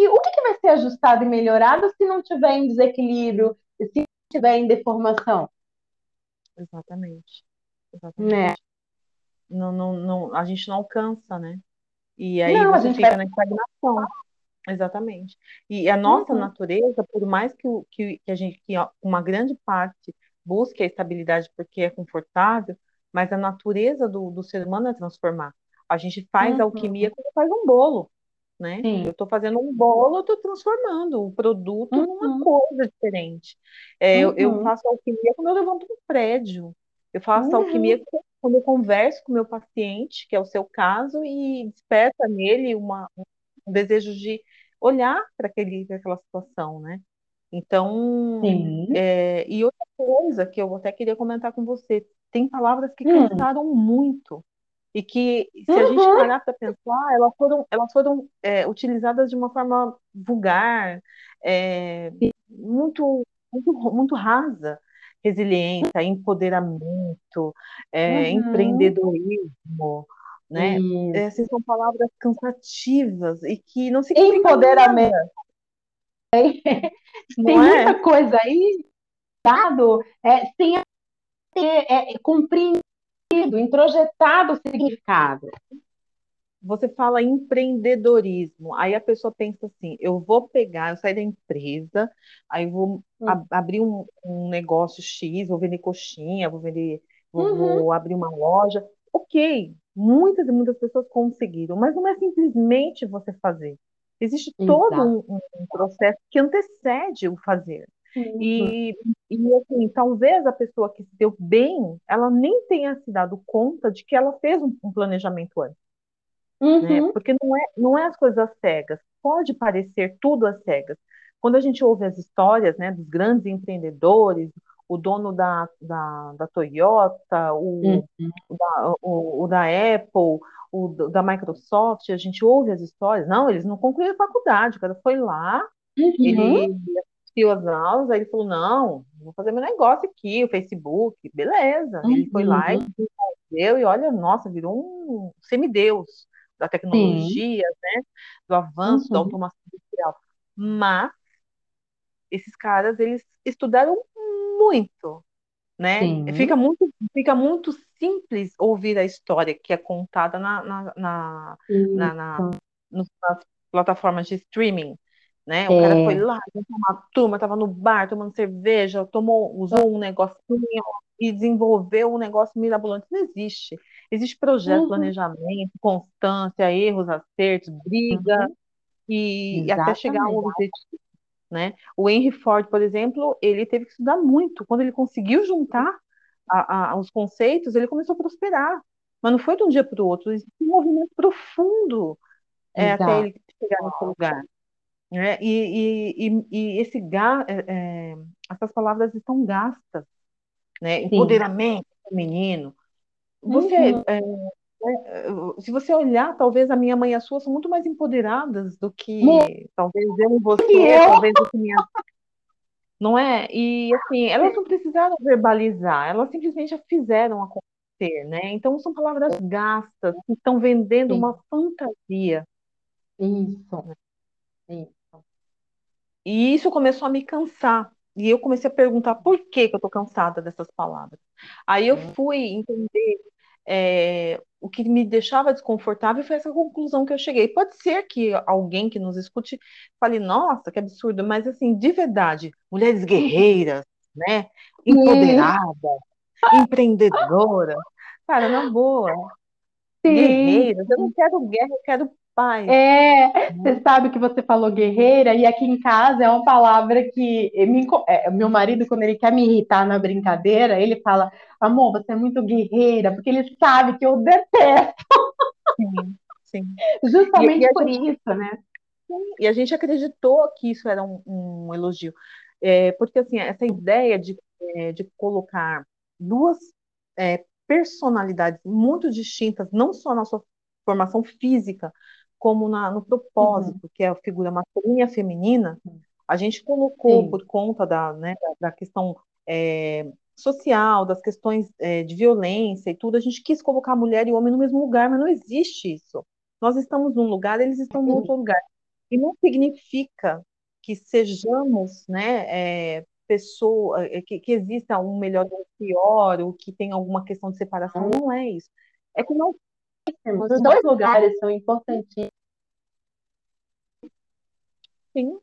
[SPEAKER 2] E o que, que vai ser ajustado e melhorado se não tiver em desequilíbrio, se estiver em deformação?
[SPEAKER 1] Exatamente. Exatamente. Né? Não, não, não, a gente não alcança, né? E aí não, você fica vai... na estagnação. Exatamente. E a nossa uhum. natureza, por mais que, que, que a gente, que uma grande parte busque a estabilidade porque é confortável, mas a natureza do, do ser humano é transformar. A gente faz uhum. alquimia quando faz um bolo, né? Sim. Eu estou fazendo um bolo, eu estou transformando o produto uhum. numa coisa diferente. É, uhum. eu, eu, uhum. faço alquimia quando eu levanto um prédio. Eu faço alquimia uhum. quando eu converso com o meu paciente, que é o seu caso, e desperta nele uma, um desejo de olhar para aquela situação, né? Então, é, e outra coisa que eu até queria comentar com você, tem palavras que hum. cansaram muito e que, se a gente uhum. parar para pensar, elas foram, elas foram é, utilizadas de uma forma vulgar, é, muito, muito, muito rasa. Resiliência, empoderamento, é, uhum. empreendedorismo, né? Essas são palavras cansativas e que não se
[SPEAKER 2] Empoderamento. Tem muita é? coisa aí, dado, é, sem ter é, compreendido, introjetado o significado.
[SPEAKER 1] Você fala empreendedorismo, aí a pessoa pensa assim: eu vou pegar, eu sair da empresa, aí vou hum. abrir um, um, negócio X, vou vender coxinha, vou vender, vou, uhum. vou abrir uma loja. Ok, muitas e muitas pessoas conseguiram, mas não é simplesmente você fazer. Existe todo um, um, processo que antecede o fazer. Uhum. E, e assim, talvez a pessoa que se deu bem, ela nem tenha se dado conta de que ela fez um, um planejamento antes. Né? Uhum. Né? Porque não é, não é as coisas cegas. Pode parecer tudo às cegas. Quando a gente ouve as histórias né, dos grandes empreendedores, o dono da, da, da Toyota, o, uhum. o, da, o, o, da Apple, o da Microsoft, a gente ouve as histórias. Não, eles não concluíram a faculdade, o cara foi lá, uhum. ele assistiu as aulas, aí ele falou, não, vou fazer meu negócio aqui, o Facebook, beleza. Uhum. Ele foi lá e uhum. desenvolveu, e olha, nossa, virou um semideus da tecnologia, né, do avanço da uhum. automação industrial. Mas esses caras, eles estudaram muito, né? Fica muito, fica muito simples ouvir a história que é contada na, na, na, na, na nas plataformas de streaming, né? O é. cara foi lá, uma turma, tava no bar tomando cerveja, tomou, usou um negocinho e desenvolveu um negócio mirabolante. Não existe. Existe projeto, uhum. planejamento, constância, erros, acertos, briga uhum. e, e, até chegar a um objetivo. Né? O Henry Ford, por exemplo, ele teve que estudar muito. Quando ele conseguiu juntar a, a, os conceitos, ele começou a prosperar. Mas não foi de um dia para o outro, existe um movimento profundo é, até ele chegar nesse lugar. Né? E, e, e, esse ga, é, é, essas palavras estão gastas. Né? Empoderamento feminino. Você, uhum. é, é, se você olhar, talvez a minha mãe e a sua são muito mais empoderadas do que talvez eu e você, eu? talvez do que minha. Não é? E assim, elas não precisaram verbalizar, elas simplesmente fizeram acontecer, né? Então são palavras gastas que estão vendendo Sim. uma fantasia.
[SPEAKER 2] Isso.
[SPEAKER 1] Isso. E isso começou a me cansar. E eu comecei a perguntar por que, que eu estou cansada dessas palavras. Aí eu hum. fui entender é, o que me deixava desconfortável foi essa conclusão que eu cheguei. Pode ser que alguém que nos escute fale, nossa, que absurdo, mas assim, de verdade, mulheres guerreiras, né? Empoderadas, empreendedoras, cara, na boa. Sim. Guerreiras, eu não quero guerra, eu quero paz.
[SPEAKER 2] É, você sabe que você falou guerreira, e aqui em casa é uma palavra que me, é, meu marido, quando ele quer me irritar na brincadeira, ele fala, amor, você é muito guerreira, porque ele sabe que eu detesto.
[SPEAKER 1] Sim, sim.
[SPEAKER 2] Justamente e, e por gente, isso, né?
[SPEAKER 1] E a gente acreditou que isso era um, um elogio. É, porque, assim, essa ideia de, é, de colocar duas é, personalidades muito distintas, não só na sua formação física, como na, no propósito, uhum. que é a figura masculina e a feminina, a gente colocou Sim. por conta da, né, da, questão é, social, das questões é, de violência e tudo, a gente quis colocar a mulher e o homem no mesmo lugar, mas não existe isso. Nós estamos num lugar, eles estão no outro lugar. E não significa que sejamos, né, é, pessoa, é, que, que exista um melhor ou um pior, ou que tem alguma questão de separação, não é isso. É que nós
[SPEAKER 2] os dois lugares são importantíssimos.
[SPEAKER 1] Sim,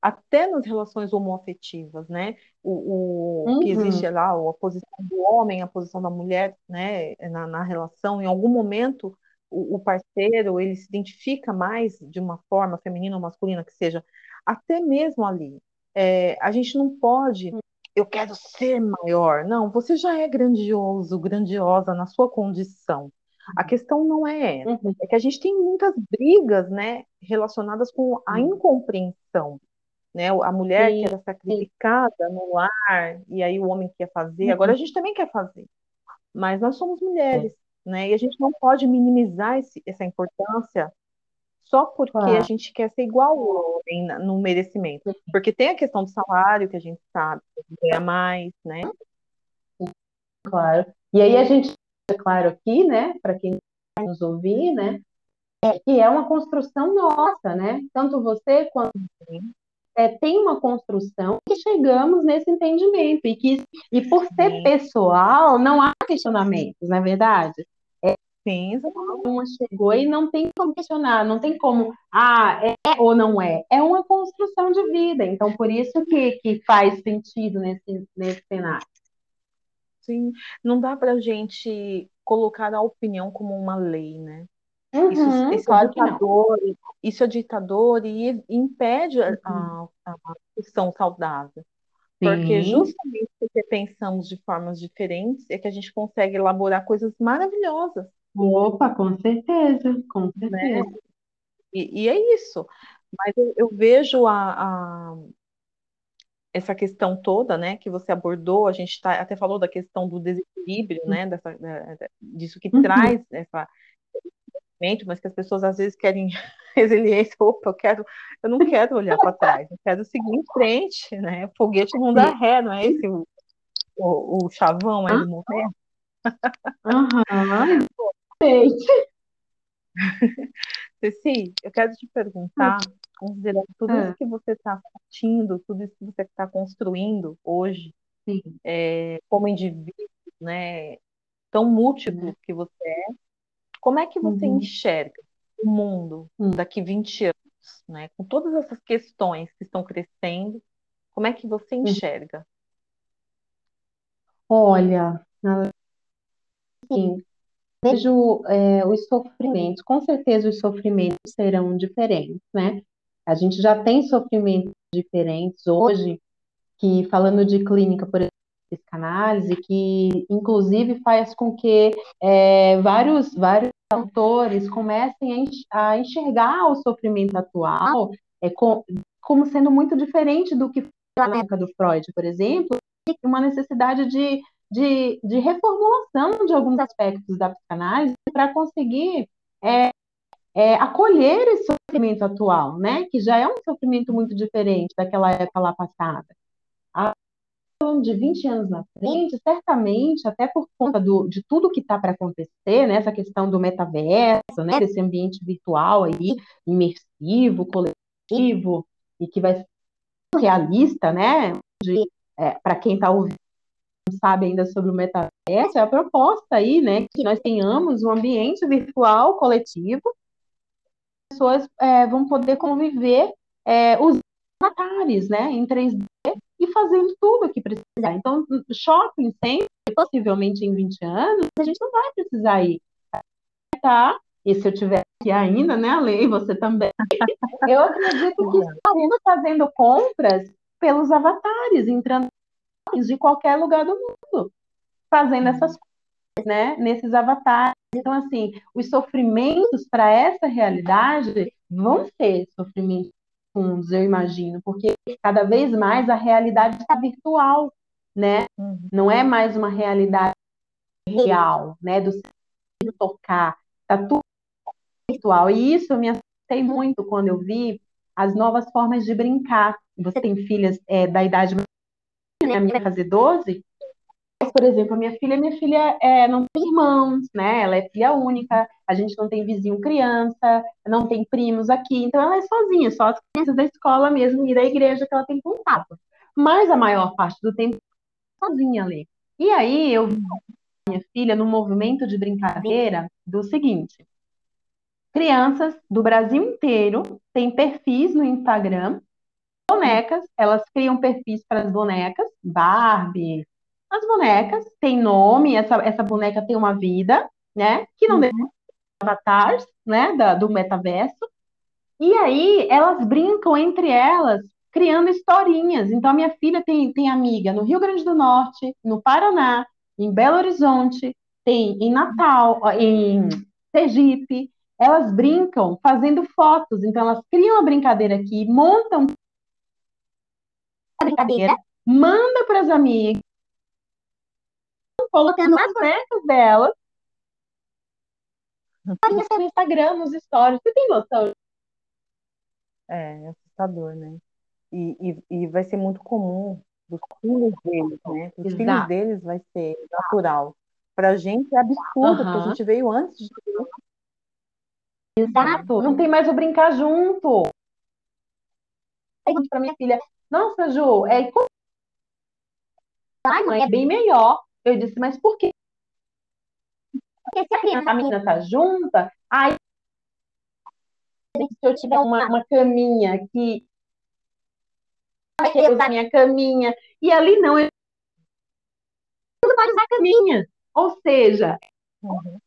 [SPEAKER 1] até nas relações homoafetivas, né? O, o uhum. que existe lá, a posição do homem, a posição da mulher, né? Na, na relação, em algum momento o, o, parceiro ele se identifica mais de uma forma feminina ou masculina que seja, até mesmo ali. É, a gente não pode, eu quero ser maior. Não, você já é grandioso, grandiosa na sua condição. A questão não é essa, uhum. é que a gente tem muitas brigas, né, relacionadas com a incompreensão, né? A mulher sim, que era sacrificada no lar e aí o homem quer fazer. Uhum. Agora a gente também quer fazer, mas nós somos mulheres, né? E a gente não pode minimizar esse, essa importância só porque claro. a gente quer ser igual ao homem no merecimento, porque tem a questão do salário que a gente sabe, ganha mais, né?
[SPEAKER 2] Claro. E aí a gente claro aqui, né, para quem nos ouvir, né, é que é uma construção nossa, né? Tanto você quanto é, tem uma construção que chegamos nesse entendimento e que e por ser pessoal não há questionamentos, não é verdade?
[SPEAKER 1] É, Sim,
[SPEAKER 2] uma chegou e não tem como questionar, não tem como, ah, é ou não é. É uma construção de vida, então por isso que, que faz sentido nesse, nesse cenário.
[SPEAKER 1] Sim, não dá para a gente colocar a opinião como uma lei, né? Uhum, isso, isso, é ditador, isso é ditador e impede uhum. a, a, discussão saudável. Porque Sim. justamente porque pensamos de formas diferentes é que a gente consegue elaborar coisas maravilhosas.
[SPEAKER 2] Opa, com certeza, com né? certeza. Né?
[SPEAKER 1] E, e, é isso. Mas eu, eu vejo a, a, essa questão toda, né, que você abordou, a gente tá, até falou da questão do desequilíbrio, né, dessa, disso que uhum. traz essa mas que as pessoas às vezes querem resiliência, opa, eu quero, eu não quero olhar para trás, eu quero seguir em frente, né, foguete não dá ré, não é esse o, o, o chavão aí do momento?
[SPEAKER 2] Aham,
[SPEAKER 1] Ceci, eu quero te perguntar considerando tudo isso é. que você está sentindo, tudo isso que você está construindo hoje, é, como indivíduo, né, tão múltiplo uhum. que você é, como é que você uhum. enxerga o mundo uhum. daqui 20 anos, né, com todas essas questões que estão crescendo, como é que você hum. enxerga?
[SPEAKER 2] Olha, sim, vejo é, os sofrimentos, com certeza os sofrimentos serão diferentes, né? A gente já tem sofrimentos diferentes hoje, que falando de clínica, por exemplo, psicanálise, que inclusive faz com que é, vários, vários autores comecem a enxergar o sofrimento atual é, com, como sendo muito diferente do que foi na época do Freud, por exemplo, uma necessidade de, de, de reformulação de alguns aspectos da psicanálise para conseguir é, é, acolher esse sofrimento atual, né? Que já é um sofrimento muito diferente daquela época lá passada. A de 20 anos na frente, certamente, até por conta do, de tudo que está para acontecer, né, essa questão do metaverso, né, desse ambiente virtual aí, imersivo, coletivo, e que vai ser realista, né, é, para quem está ouvindo não sabe ainda sobre o metaverso, é a proposta aí, né, que nós tenhamos um ambiente virtual coletivo, pessoas é, vão poder conviver é, os avatares, né, em 3D e fazendo tudo o que precisar. Então, shopping sempre, possivelmente em 20 anos, a gente não vai precisar ir. Tá? E se eu tiver aqui ainda, né, a lei, você também. Eu acredito que estaremos fazendo compras pelos avatares, entrando de qualquer lugar do mundo, fazendo essas coisas, né, nesses avatares. Então, assim, os sofrimentos para essa realidade vão ser sofrimentos fundos, eu imagino, porque cada vez mais a realidade está virtual, né? Uhum. Não é mais uma realidade real, né? Do tocar, está tudo virtual. E isso eu me assustei muito quando eu vi as novas formas de brincar. Você tem filhas é, da idade né? A minha fazer 12, por exemplo, a minha filha, minha filha é, não tem irmãos, né? Ela é filha única, a gente não tem vizinho criança, não tem primos aqui, então ela é sozinha, só as crianças da escola mesmo e da igreja que ela tem contato. Mas a maior parte do tempo sozinha ali. E aí eu vi minha filha no movimento de brincadeira do seguinte: crianças do Brasil inteiro têm perfis no Instagram, bonecas, elas criam perfis para as bonecas, Barbie, as bonecas têm nome, essa, essa boneca tem uma vida, né? Que não uhum. avatars, né? Da, do metaverso. E aí elas brincam entre elas, criando historinhas. Então a minha filha tem, tem amiga no Rio Grande do Norte, no Paraná, em Belo Horizonte, tem em Natal, em Sergipe. Elas brincam fazendo fotos. Então elas criam a brincadeira aqui, montam a brincadeira, manda para as amigas colocando as bonecas dela no Instagram, nos stories. Você tem noção?
[SPEAKER 1] É, é assustador, né? E, e, e vai ser muito comum dos filhos deles, né? Os filhos deles vai ser natural. Pra gente é absurdo, porque a gente veio antes de
[SPEAKER 2] Exato. Não tem mais o brincar junto. Pergunto pra minha filha, nossa, Ju, é, Ai, mãe, é bem melhor eu disse, mas por quê? Porque se a criança, a menina tá junta, aí se eu tiver uma, uma caminha que eu uso minha caminha, e ali não, eu não pode usar a caminha. Ou seja, uhum.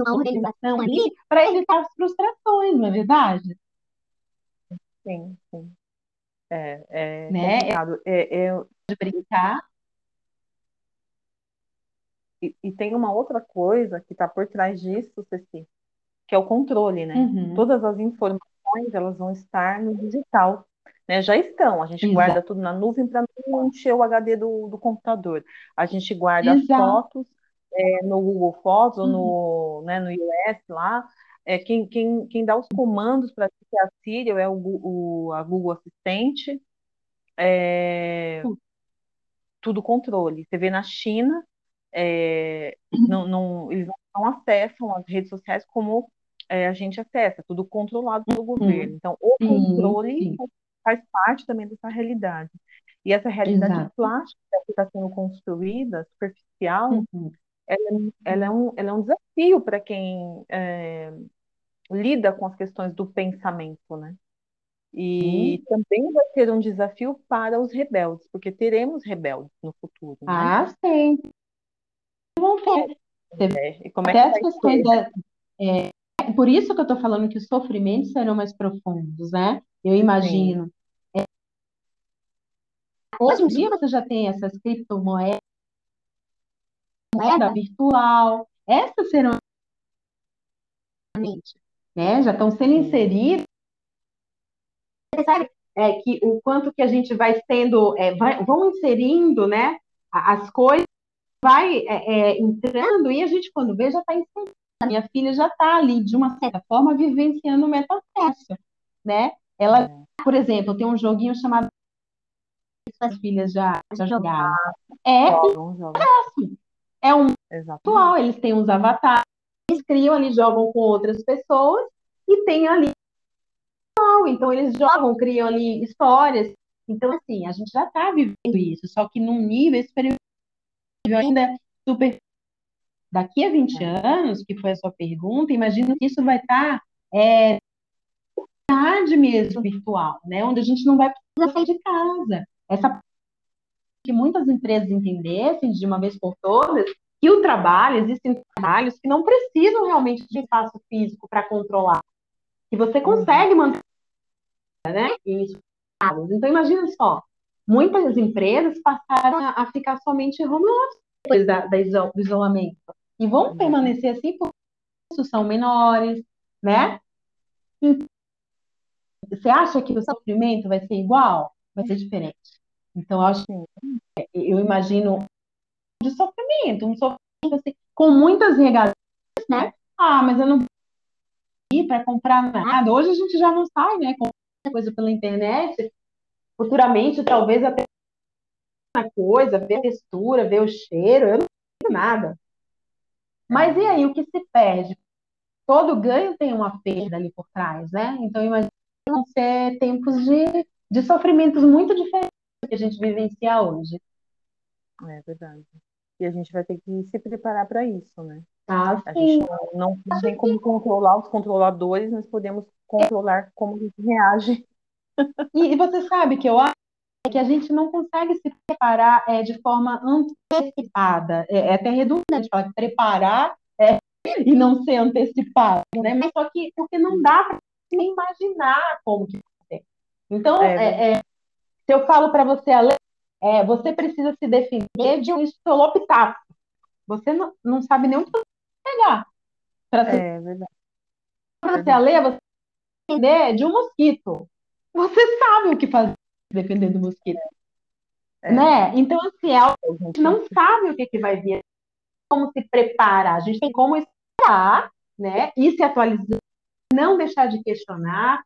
[SPEAKER 2] uma organização ali para evitar as frustrações, não é verdade?
[SPEAKER 1] Sim, sim. É, é né? É, é,
[SPEAKER 2] de brincar
[SPEAKER 1] e, e tem uma outra coisa que está por trás disso, Ceci, que é o controle, né? Uhum. Todas as informações elas vão estar no digital. Né, já estão, a gente Exato. guarda tudo na nuvem para não encher o HD do, do computador. A gente guarda Exato. as fotos é, no Google Fotos ou no, uhum. né, no iOS lá. É, quem, quem, quem dá os comandos para a Siri é o, o, a Google Assistente. É, tudo controle. Você vê na China, é, não, não, eles não acessam as redes sociais como é, a gente acessa, tudo controlado pelo governo. Então, o controle sim. faz parte também dessa realidade. E essa realidade Exato. plástica que está sendo construída, superficial, uhum. ela, ela, é um, ela é um desafio para quem é, lida com as questões do pensamento, né? E uhum. também vai ter um desafio para os rebeldes, porque teremos rebeldes no futuro, né?
[SPEAKER 2] Ah, sim ter. É, e como é que as questões da, é, por isso que eu estou falando que os sofrimentos serão mais profundos, né? Eu imagino. É, hoje em dia você já tem essas criptomoedas, moeda virtual, essas serão né? Já estão sendo inseridas. Sabe, é, que o quanto que a gente vai sendo, é, vai, vão inserindo, né? As coisas vai é, é, entrando e a gente, quando vê, já está ensinando. A minha filha já está ali, de uma certa forma, vivenciando o metaverso, né? Ela, por exemplo, tem um joguinho chamado suas filhas já, já jogaram. É É um atual, eles têm uns avatares, eles criam ali, jogam com outras pessoas e tem ali. Então eles jogam, criam ali histórias. Então, assim, a gente já está vivendo isso, só que num nível experimental ainda super. Daqui a 20 é. anos, que foi a sua pergunta, imagino que isso vai estar tá, é, mesmo virtual, né? Onde a gente não vai precisar sair de casa. Essa que muitas empresas entendessem de uma vez por todas que o trabalho, existem trabalhos que não precisam realmente de espaço físico para controlar, que você uhum. consegue manter, né? Isso. Então imagina só, muitas empresas passaram a, ficar somente home office depois da, da do isolamento e vão uhum. permanecer assim porque os custos são menores, né? Você acha que o sofrimento vai ser igual? Vai ser diferente. Então, eu acho que eu imagino de sofrimento, um sofrimento assim, com muitas regalias, né? Ah, mas eu não vou ir para comprar nada. Hoje a gente já não sai, né? Com coisa pela internet. Futuramente, talvez até uma coisa, ver a textura, ver o cheiro, eu não sei nada. Mas e aí, o que se perde? Todo ganho tem uma perda ali por trás, né? Então, imagina vão ser tempos de, de sofrimentos muito diferentes do que a gente vivencia hoje.
[SPEAKER 1] É verdade. E a gente vai ter que se preparar para isso, né?
[SPEAKER 2] Ah,
[SPEAKER 1] a sim. gente não, não tem como controlar os controladores, mas podemos controlar como a gente reage.
[SPEAKER 2] E, e você sabe que eu acho que a gente não consegue se preparar é, de forma antecipada. É, é até redundante falar que preparar é, e não ser antecipado, né? Mas só que porque não dá para nem imaginar como que vai ser. Então, é, é, é, se eu falo para você, é, você precisa se defender de um estolopitaço. Você não, não sabe nem onde você pegar.
[SPEAKER 1] Para ser... É verdade.
[SPEAKER 2] Para você ler, você defender de um mosquito. Você sabe o que fazer defendendo do mosquito. É. Né? Então, assim, é algo que a gente não sabe o que, que vai vir, como se preparar. A gente tem como esperar, né? E se atualizar não deixar de questionar,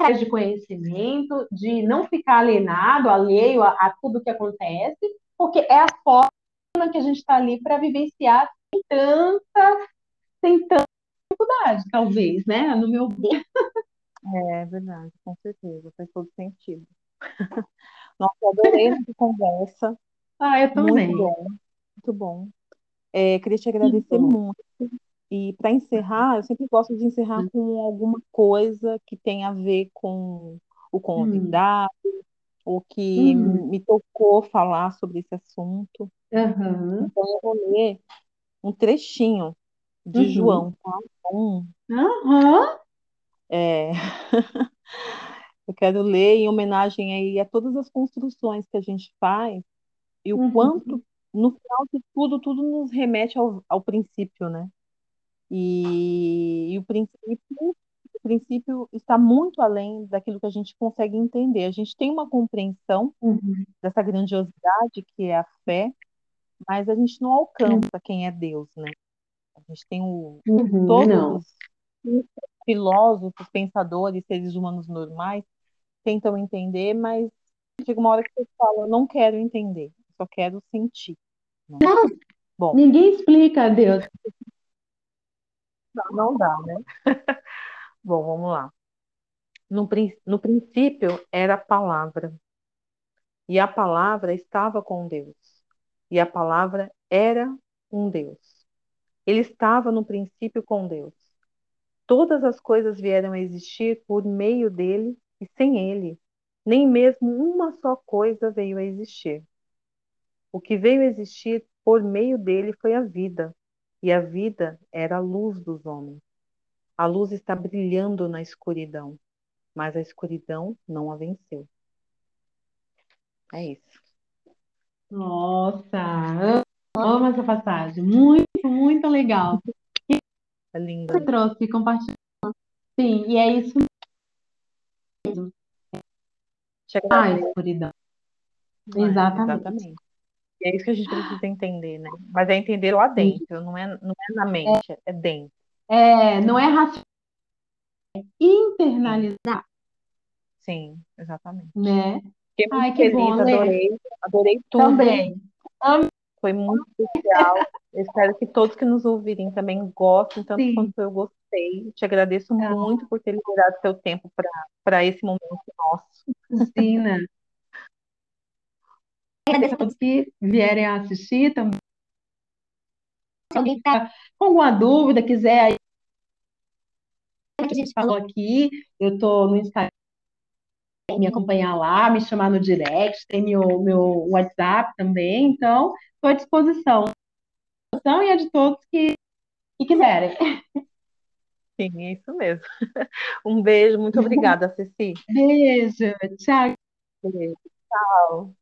[SPEAKER 2] é, de conhecimento, de não ficar alienado, alheio a, a tudo que acontece, porque é a forma que a gente está ali para vivenciar sem tanta, sem tanta dificuldade, talvez, né? No meu ver.
[SPEAKER 1] É verdade, com certeza, faz todo sentido. Nossa, eu adorei essa conversa.
[SPEAKER 2] Ah, eu também.
[SPEAKER 1] Muito bom, muito bom. É, queria te agradecer muito e para encerrar, eu sempre gosto de encerrar com alguma coisa que tem a ver com o hum. convidado, ou que hum. me tocou falar sobre esse assunto. Então eu vou ler um trechinho de uhum. João, tá?
[SPEAKER 2] Um, uhum.
[SPEAKER 1] É... eu quero ler em homenagem aí a todas as construções que a gente faz e o uhum. quanto, no final de tudo, tudo nos remete ao, ao princípio, né? E, e o princípio, o princípio está muito além daquilo que a gente consegue entender. A gente tem uma compreensão
[SPEAKER 2] uhum.
[SPEAKER 1] dessa grandiosidade que é a fé, mas a gente não alcança quem é Deus, né? A gente tem o,
[SPEAKER 2] uhum,
[SPEAKER 1] todos não. os filósofos, pensadores, seres humanos normais tentam entender, mas chega uma hora que você fala, eu não quero entender, só quero sentir. Né?
[SPEAKER 2] Bom, Ninguém explica a Deus.
[SPEAKER 1] Não, não dá, né? Bom, vamos lá. No, no princípio era a palavra, e a palavra estava com Deus, e a palavra era um Deus. Ele estava no princípio com Deus. Todas as coisas vieram a existir por meio dele, e sem ele, nem mesmo uma só coisa veio a existir. O que veio a existir por meio dele foi a vida, e a vida era a luz dos homens. A luz está brilhando na escuridão, mas a escuridão não a venceu. É isso.
[SPEAKER 2] Nossa, amo essa passagem. Muito, muito legal.
[SPEAKER 1] É linda.
[SPEAKER 2] Você trouxe, compartilhou. Sim, e é isso mesmo.
[SPEAKER 1] Ah,
[SPEAKER 2] a escuridão. Exatamente.
[SPEAKER 1] Exatamente. é isso que a gente precisa entender, né? Mas é entender lá dentro, não é, não é na mente, é, é dentro.
[SPEAKER 2] É, não é racional, é internalizar.
[SPEAKER 1] Sim, exatamente.
[SPEAKER 2] Né?
[SPEAKER 1] Fiquei muito Ai, que feliz, bom, adorei, adorei tudo.
[SPEAKER 2] Também.
[SPEAKER 1] Foi muito especial. espero que todos que nos ouvirem também gostem, tanto Sim. quanto eu gostei. Te agradeço ah. muito por ter liberado seu tempo para esse momento nosso.
[SPEAKER 2] Sim, né? Agradeço a todos que vierem assistir também. Se alguém está com alguma dúvida, quiser aí, que a gente falou aqui, eu estou no Instagram, me acompanhar lá, me chamar no direct, tem meu, meu WhatsApp também, então estou à disposição. E a de todos que, que quiserem.
[SPEAKER 1] Sim, é isso mesmo. Um beijo, muito obrigada, Ceci.
[SPEAKER 2] Beijo, tchau.
[SPEAKER 1] Beijo, tchau.